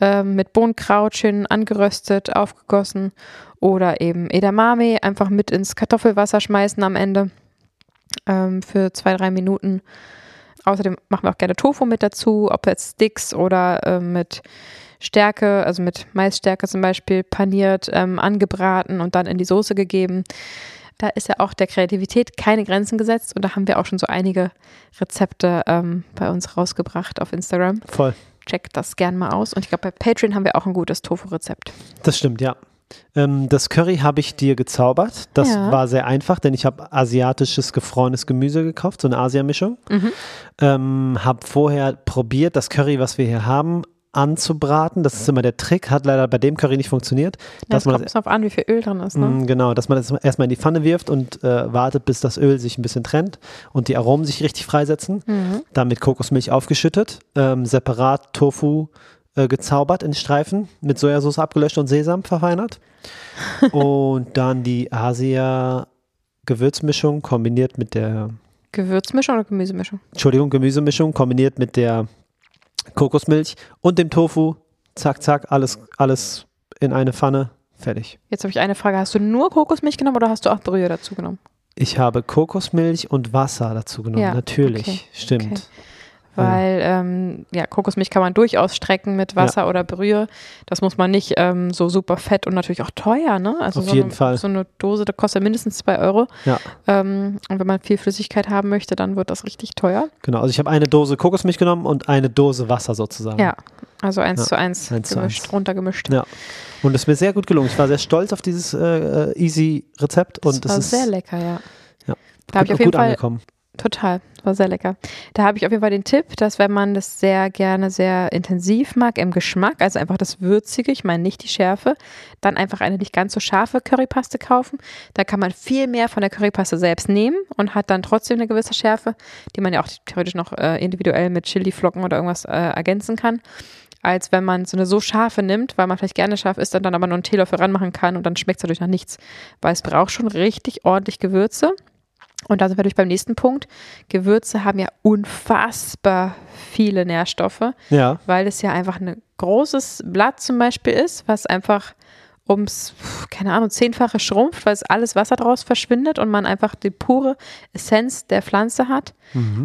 ähm, mit Bohnenkraut schön angeröstet, aufgegossen. Oder eben Edamame einfach mit ins Kartoffelwasser schmeißen am Ende ähm, für zwei, drei Minuten. Außerdem machen wir auch gerne Tofu mit dazu, ob jetzt Sticks oder ähm, mit Stärke, also mit Maisstärke zum Beispiel, paniert, ähm, angebraten und dann in die Soße gegeben. Da ist ja auch der Kreativität keine Grenzen gesetzt und da haben wir auch schon so einige Rezepte ähm, bei uns rausgebracht auf Instagram. Voll. Checkt das gern mal aus. Und ich glaube, bei Patreon haben wir auch ein gutes Tofu-Rezept. Das stimmt, ja. Ähm, das Curry habe ich dir gezaubert. Das Ja. war sehr einfach, denn ich habe asiatisches gefrorenes Gemüse gekauft, so eine Asia-Mischung. Mhm. Ähm, habe vorher probiert, das Curry, was wir hier haben, anzubraten. Das ist immer der Trick, hat leider bei dem Curry nicht funktioniert. Ja, dass es man kommt das, drauf an, wie viel Öl drin ist. Ne? Mm, genau, dass man das erstmal in die Pfanne wirft und äh, wartet, bis das Öl sich ein bisschen trennt und die Aromen sich richtig freisetzen. Mhm. Dann mit Kokosmilch aufgeschüttet, ähm, separat Tofu äh, gezaubert in Streifen, mit Sojasauce abgelöscht und Sesam verfeinert. [LAUGHS] und dann die Asia-Gewürzmischung kombiniert mit der, Gewürzmischung oder Gemüsemischung? Entschuldigung, Gemüsemischung kombiniert mit der Kokosmilch und dem Tofu. Zack, zack, alles, alles in eine Pfanne. Fertig. Jetzt habe ich eine Frage. Hast du nur Kokosmilch genommen oder hast du auch Brühe dazu genommen? Ich habe Kokosmilch und Wasser dazu genommen. Ja, Natürlich, okay, stimmt. okay. Weil ähm, ja, Kokosmilch kann man durchaus strecken mit Wasser oder Brühe. Das muss man nicht ähm, so super fett und natürlich auch teuer, ne? Also Auf so jeden eine, Fall. So eine Dose, das kostet mindestens zwei Euro. Ja, Ähm, und wenn man viel Flüssigkeit haben möchte, dann wird das richtig teuer. genau. Also ich habe eine Dose Kokosmilch genommen und eine Dose Wasser sozusagen. Ja, also eins Ja, zu eins, eins zu gemischt, eins. runtergemischt. Ja. Und es ist mir sehr gut gelungen. Ich war sehr stolz auf dieses äh, äh, easy Rezept und das war es ist sehr lecker, ja. Ja. Da habe ich gut, auf jeden Fall angekommen. Total, war sehr lecker. Da habe ich auf jeden Fall den Tipp, dass wenn man das sehr gerne sehr intensiv mag im Geschmack, also einfach das Würzige, ich meine nicht die Schärfe, dann einfach eine nicht ganz so scharfe Currypaste kaufen. Da kann man viel mehr von der Currypaste selbst nehmen und hat dann trotzdem eine gewisse Schärfe, die man ja auch theoretisch noch äh, individuell mit Chiliflocken oder irgendwas äh, ergänzen kann. Als wenn man so eine so scharfe nimmt, weil man vielleicht gerne scharf ist und dann aber nur einen Teelöffel ranmachen kann und dann schmeckt es natürlich nach nichts. Weil es braucht schon richtig ordentlich Gewürze. Und da sind wir durch beim nächsten Punkt. Gewürze haben ja unfassbar viele Nährstoffe, Ja, weil es ja einfach ein großes Blatt zum Beispiel ist, was einfach ums, keine Ahnung, zehnfache schrumpft, weil es alles Wasser draus verschwindet und man einfach die pure Essenz der Pflanze hat.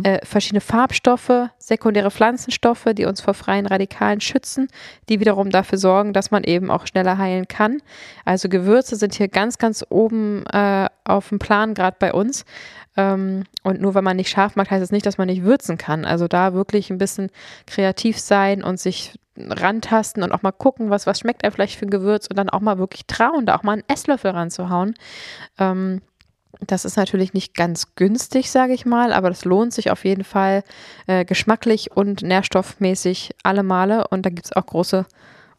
Äh, verschiedene Farbstoffe, sekundäre Pflanzenstoffe, die uns vor freien Radikalen schützen, die wiederum dafür sorgen, dass man eben auch schneller heilen kann. Also Gewürze sind hier ganz, ganz oben äh, auf dem Plan, gerade bei uns. Ähm, und nur weil man nicht scharf mag, heißt es nicht, dass man nicht würzen kann. Also da wirklich ein bisschen kreativ sein und sich rantasten und auch mal gucken, was, was schmeckt einem vielleicht für ein Gewürz und dann auch mal wirklich trauen, da auch mal einen Esslöffel ranzuhauen. Ähm, das ist natürlich nicht ganz günstig, sage ich mal, aber das lohnt sich auf jeden Fall äh, geschmacklich und nährstoffmäßig alle Male und da gibt es auch große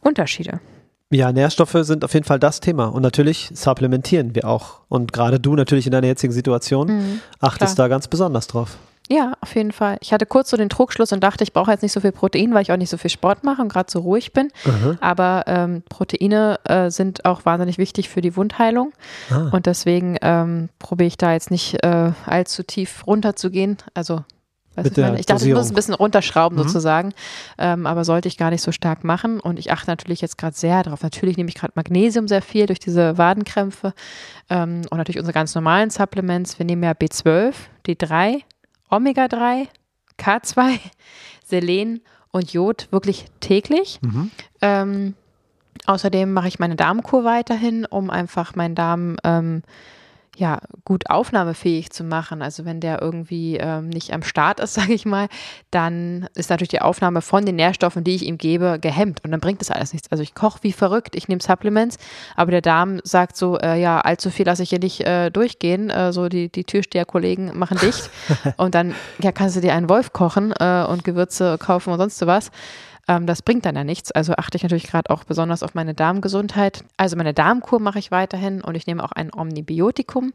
Unterschiede. Ja, Nährstoffe sind auf jeden Fall das Thema. Und natürlich supplementieren wir auch. Und gerade du natürlich in deiner jetzigen Situation achtest da ganz besonders drauf. Ja, auf jeden Fall. Ich hatte kurz so den Trugschluss und dachte, ich brauche jetzt nicht so viel Protein, weil ich auch nicht so viel Sport mache und gerade so ruhig bin. Aber ähm, Proteine äh, sind auch wahnsinnig wichtig für die Wundheilung. Ah. Und deswegen ähm, probiere ich da jetzt nicht äh, allzu tief runterzugehen. Also, weißt Mit der meine? ich dachte, ich muss ein bisschen runterschrauben Mhm. sozusagen. Ähm, aber sollte ich gar nicht so stark machen. Und ich achte natürlich jetzt gerade sehr darauf. Natürlich nehme ich gerade Magnesium sehr viel durch diese Wadenkrämpfe. Ähm, und natürlich unsere ganz normalen Supplements. Wir nehmen ja B12, D3, Omega-3, K2, Selen und Jod wirklich täglich. Mhm. Ähm, außerdem mache ich meine Darmkur weiterhin, um einfach meinen Darm ähm, ja, gut aufnahmefähig zu machen. Also wenn der irgendwie ähm, nicht am Start ist, [LAUGHS] sage ich mal, dann ist natürlich die Aufnahme von den Nährstoffen, die ich ihm gebe, gehemmt. Und dann bringt das alles nichts. Also ich koche wie verrückt, ich nehme Supplements, aber der Darm sagt so, äh, ja, allzu viel lasse ich hier nicht äh, durchgehen. Äh, so die, die Türsteherkollegen machen dicht. [LAUGHS] und dann ja, kannst du dir einen Wolf kochen äh, und Gewürze kaufen und sonst was. Ähm, das bringt dann ja nichts. Also achte ich natürlich gerade auch besonders auf meine Darmgesundheit. Also meine Darmkur mache ich weiterhin und ich nehme auch ein Omnibiotikum.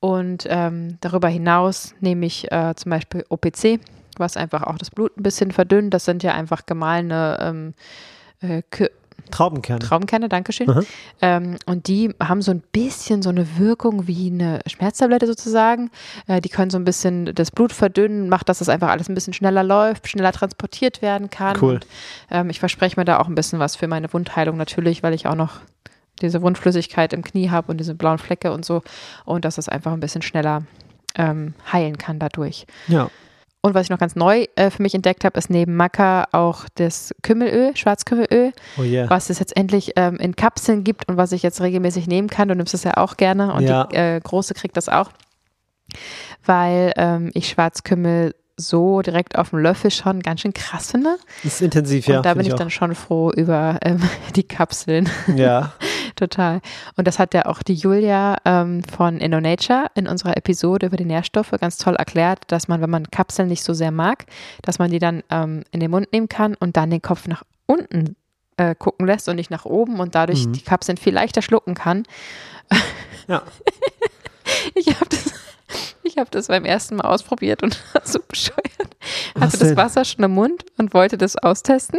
Und ähm, darüber hinaus nehme ich äh, zum Beispiel OPC, was einfach auch das Blut ein bisschen verdünnt. Das sind ja einfach gemahlene ähm, äh, Traubenkerne. Traubenkerne, Dankeschön. Mhm. Ähm, und die haben so ein bisschen so eine Wirkung wie eine Schmerztablette sozusagen. Äh, die können so ein bisschen das Blut verdünnen, macht, dass das einfach alles ein bisschen schneller läuft, schneller transportiert werden kann. Cool. Und, ähm, ich verspreche mir da auch ein bisschen was für meine Wundheilung natürlich, weil ich auch noch diese Wundflüssigkeit im Knie habe und diese blauen Flecke und so. Und dass das einfach ein bisschen schneller ähm, heilen kann dadurch. Ja. Und was ich noch ganz neu äh, für mich entdeckt habe, ist neben Maca auch das Kümmelöl, Schwarzkümmelöl, Oh yeah. was es jetzt endlich ähm, in Kapseln gibt und was ich jetzt regelmäßig nehmen kann. Du nimmst es ja auch gerne und Ja. die äh, Große kriegt das auch, weil ähm, ich Schwarzkümmel so direkt auf dem Löffel schon ganz schön krass finde. Ist intensiv, Und ja. da find bin ich, auch. dann schon froh über ähm, [LAUGHS] die Kapseln. Ja, Total. Und das hat ja auch die Julia ähm, von InnoNature in unserer Episode über die Nährstoffe ganz toll erklärt, dass man, wenn man Kapseln nicht so sehr mag, dass man die dann ähm, in den Mund nehmen kann und dann den Kopf nach unten äh, gucken lässt und nicht nach oben und dadurch Mhm. die Kapseln viel leichter schlucken kann. ja. [LAUGHS] Ich habe das, ich hab das beim ersten Mal ausprobiert und [LAUGHS] war so bescheuert. Was Hatte das denn? Wasser schon im Mund und wollte das austesten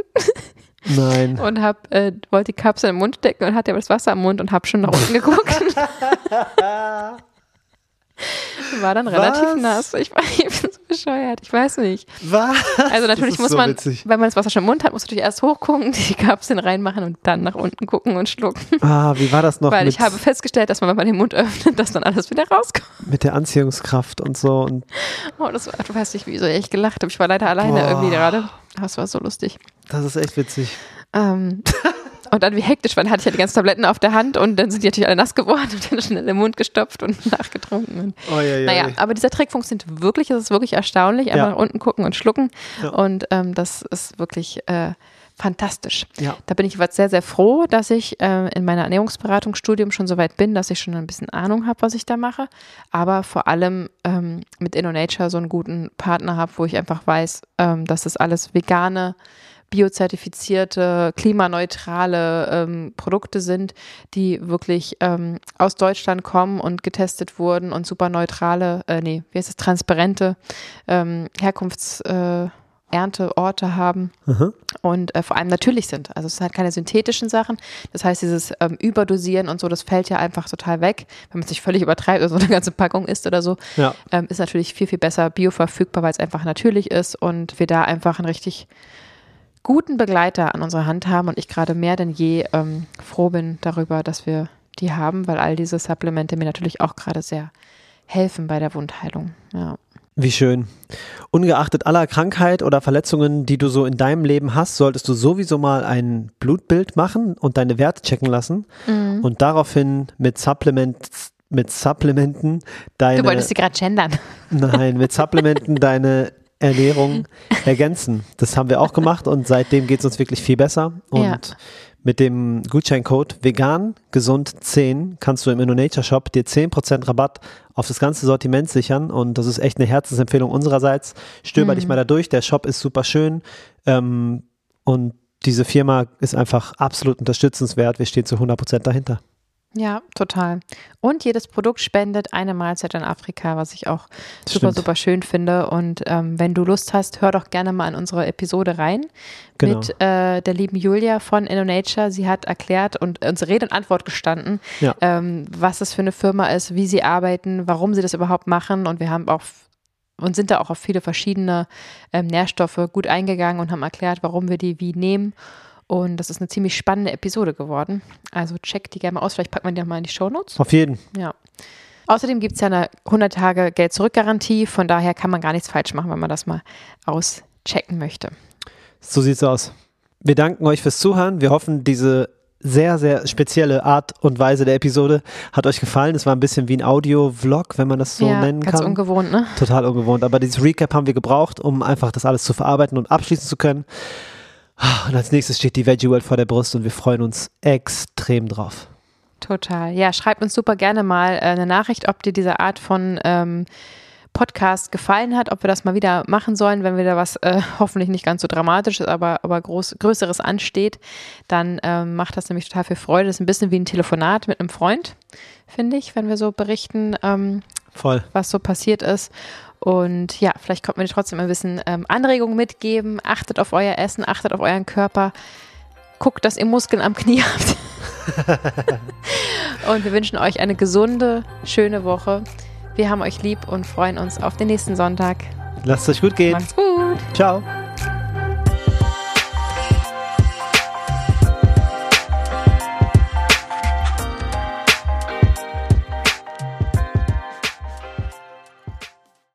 Nein. und hab, äh, wollte die Kapsel im Mund stecken und hatte aber das Wasser im Mund und habe schon nach unten geguckt. [LAUGHS] War dann relativ Was? nass. Ich war ich bin so bescheuert. Ich weiß nicht. Was? Also natürlich muss so man, Witzig. wenn man das Wasser schon im Mund hat, muss man natürlich erst hochgucken, [LAUGHS] die Kapseln reinmachen und dann nach unten gucken und schlucken. Ah, wie war das noch Weil ich habe festgestellt, dass man, wenn man den Mund öffnet, dass dann alles wieder rauskommt. mit der Anziehungskraft und so? Und Oh, das war, du weißt nicht, wie so ich gelacht habe. Ich war leider alleine Boah. irgendwie gerade. Das war so lustig. Das ist echt witzig. Ähm, [LAUGHS] und dann wie hektisch, weil dann hatte ich ja die ganzen Tabletten auf der Hand und dann sind die natürlich alle nass geworden und dann schnell im Mund gestopft und [LAUGHS] nachgetrunken. Oh, ja, ja. Naja, aber dieser Trick funktioniert wirklich, es ist wirklich erstaunlich. Einfach Ja. nach unten gucken und schlucken. Ja. Und ähm, das ist wirklich äh, fantastisch. Ja. Da bin ich jetzt sehr, sehr froh, dass ich äh, in meiner Ernährungsberatungsstudium schon so weit bin, dass ich schon ein bisschen Ahnung habe, was ich da mache. Aber vor allem ähm, mit InnoNature so einen guten Partner habe, wo ich einfach weiß, ähm, dass das alles vegane, biozertifizierte, klimaneutrale ähm, Produkte sind, die wirklich ähm, aus Deutschland kommen und getestet wurden und super neutrale, äh, nee, wie heißt es, transparente ähm, Herkunfts- äh, Ernteorte haben Mhm. und äh, vor allem natürlich sind. Also es sind halt keine synthetischen Sachen. Das heißt, dieses ähm, Überdosieren und so, das fällt ja einfach total weg, wenn man es nicht völlig übertreibt oder so eine ganze Packung isst oder so. Ja. Ähm, ist natürlich viel, viel besser bioverfügbar, weil es einfach natürlich ist und wir da einfach einen richtig guten Begleiter an unserer Hand haben und ich gerade mehr denn je ähm, froh bin darüber, dass wir die haben, weil all diese Supplemente mir natürlich auch gerade sehr helfen bei der Wundheilung. Ja. Wie schön. Ungeachtet aller Krankheit oder Verletzungen, die du so in deinem Leben hast, solltest du sowieso mal ein Blutbild machen und deine Werte checken lassen Mhm. und daraufhin mit Supplements mit Supplementen deine Du wolltest sie gerade gendern. Nein, mit Supplementen [LAUGHS] deine Ernährung ergänzen. Das haben wir auch gemacht und seitdem geht es uns wirklich viel besser. Und Ja. mit dem Gutscheincode vegan gesund 10 kannst du im InnoNature Shop dir 10% Rabatt auf das ganze Sortiment sichern und das ist echt eine Herzensempfehlung unsererseits. Stöber dich mal da durch, der Shop ist super schön ähm, und diese Firma ist einfach absolut unterstützenswert. Wir stehen zu 100% dahinter. Ja, total. Und jedes Produkt spendet eine Mahlzeit in Afrika, was ich auch super, Stimmt. super schön finde. Und ähm, wenn du Lust hast, hör doch gerne mal in unsere Episode rein Genau. mit äh, der lieben Julia von InnoNature. Sie hat erklärt und uns Rede und Antwort gestanden, Ja. ähm, was das für eine Firma ist, wie sie arbeiten, warum sie das überhaupt machen. Und wir haben auch und sind da auch auf viele verschiedene ähm, Nährstoffe gut eingegangen und haben erklärt, warum wir die wie nehmen. Und das ist eine ziemlich spannende Episode geworden. Also check die gerne mal aus. Vielleicht packen wir die auch mal in die Shownotes. Auf jeden. Ja. Außerdem gibt es ja eine 100 Tage Geld-Zurück-Garantie. Von daher kann man gar nichts falsch machen, wenn man das mal auschecken möchte. So sieht's aus. Wir danken euch fürs Zuhören. Wir hoffen, diese sehr, sehr spezielle Art und Weise der Episode hat euch gefallen. Es war ein bisschen wie ein Audio-Vlog, wenn man das so ja, nennen ganz kann. ungewohnt, ne? Total ungewohnt. Aber dieses Recap haben wir gebraucht, um einfach das alles zu verarbeiten und abschließen zu können. Und als nächstes steht die Veggie World vor der Brust und wir freuen uns extrem drauf. Total. Ja, schreibt uns super gerne mal äh, eine Nachricht, ob dir diese Art von ähm, Podcast gefallen hat, ob wir das mal wieder machen sollen, wenn wieder was äh, [LAUGHS] hoffentlich nicht ganz so dramatisch ist, aber, aber groß, Größeres ansteht, dann ähm, macht das nämlich total viel Freude. Das ist ein bisschen wie ein Telefonat mit einem Freund, finde ich, wenn wir so berichten, ähm, Voll. was so passiert ist. Und ja, vielleicht konnten wir dir trotzdem ein bisschen ähm, Anregungen mitgeben. Achtet auf euer Essen, achtet auf euren Körper. Guckt, dass ihr Muskeln am Knie habt. [LAUGHS] und wir wünschen euch eine gesunde, schöne Woche. Wir haben euch lieb und freuen uns auf den nächsten Sonntag. Lasst es euch gut gehen. Macht's gut. Ciao.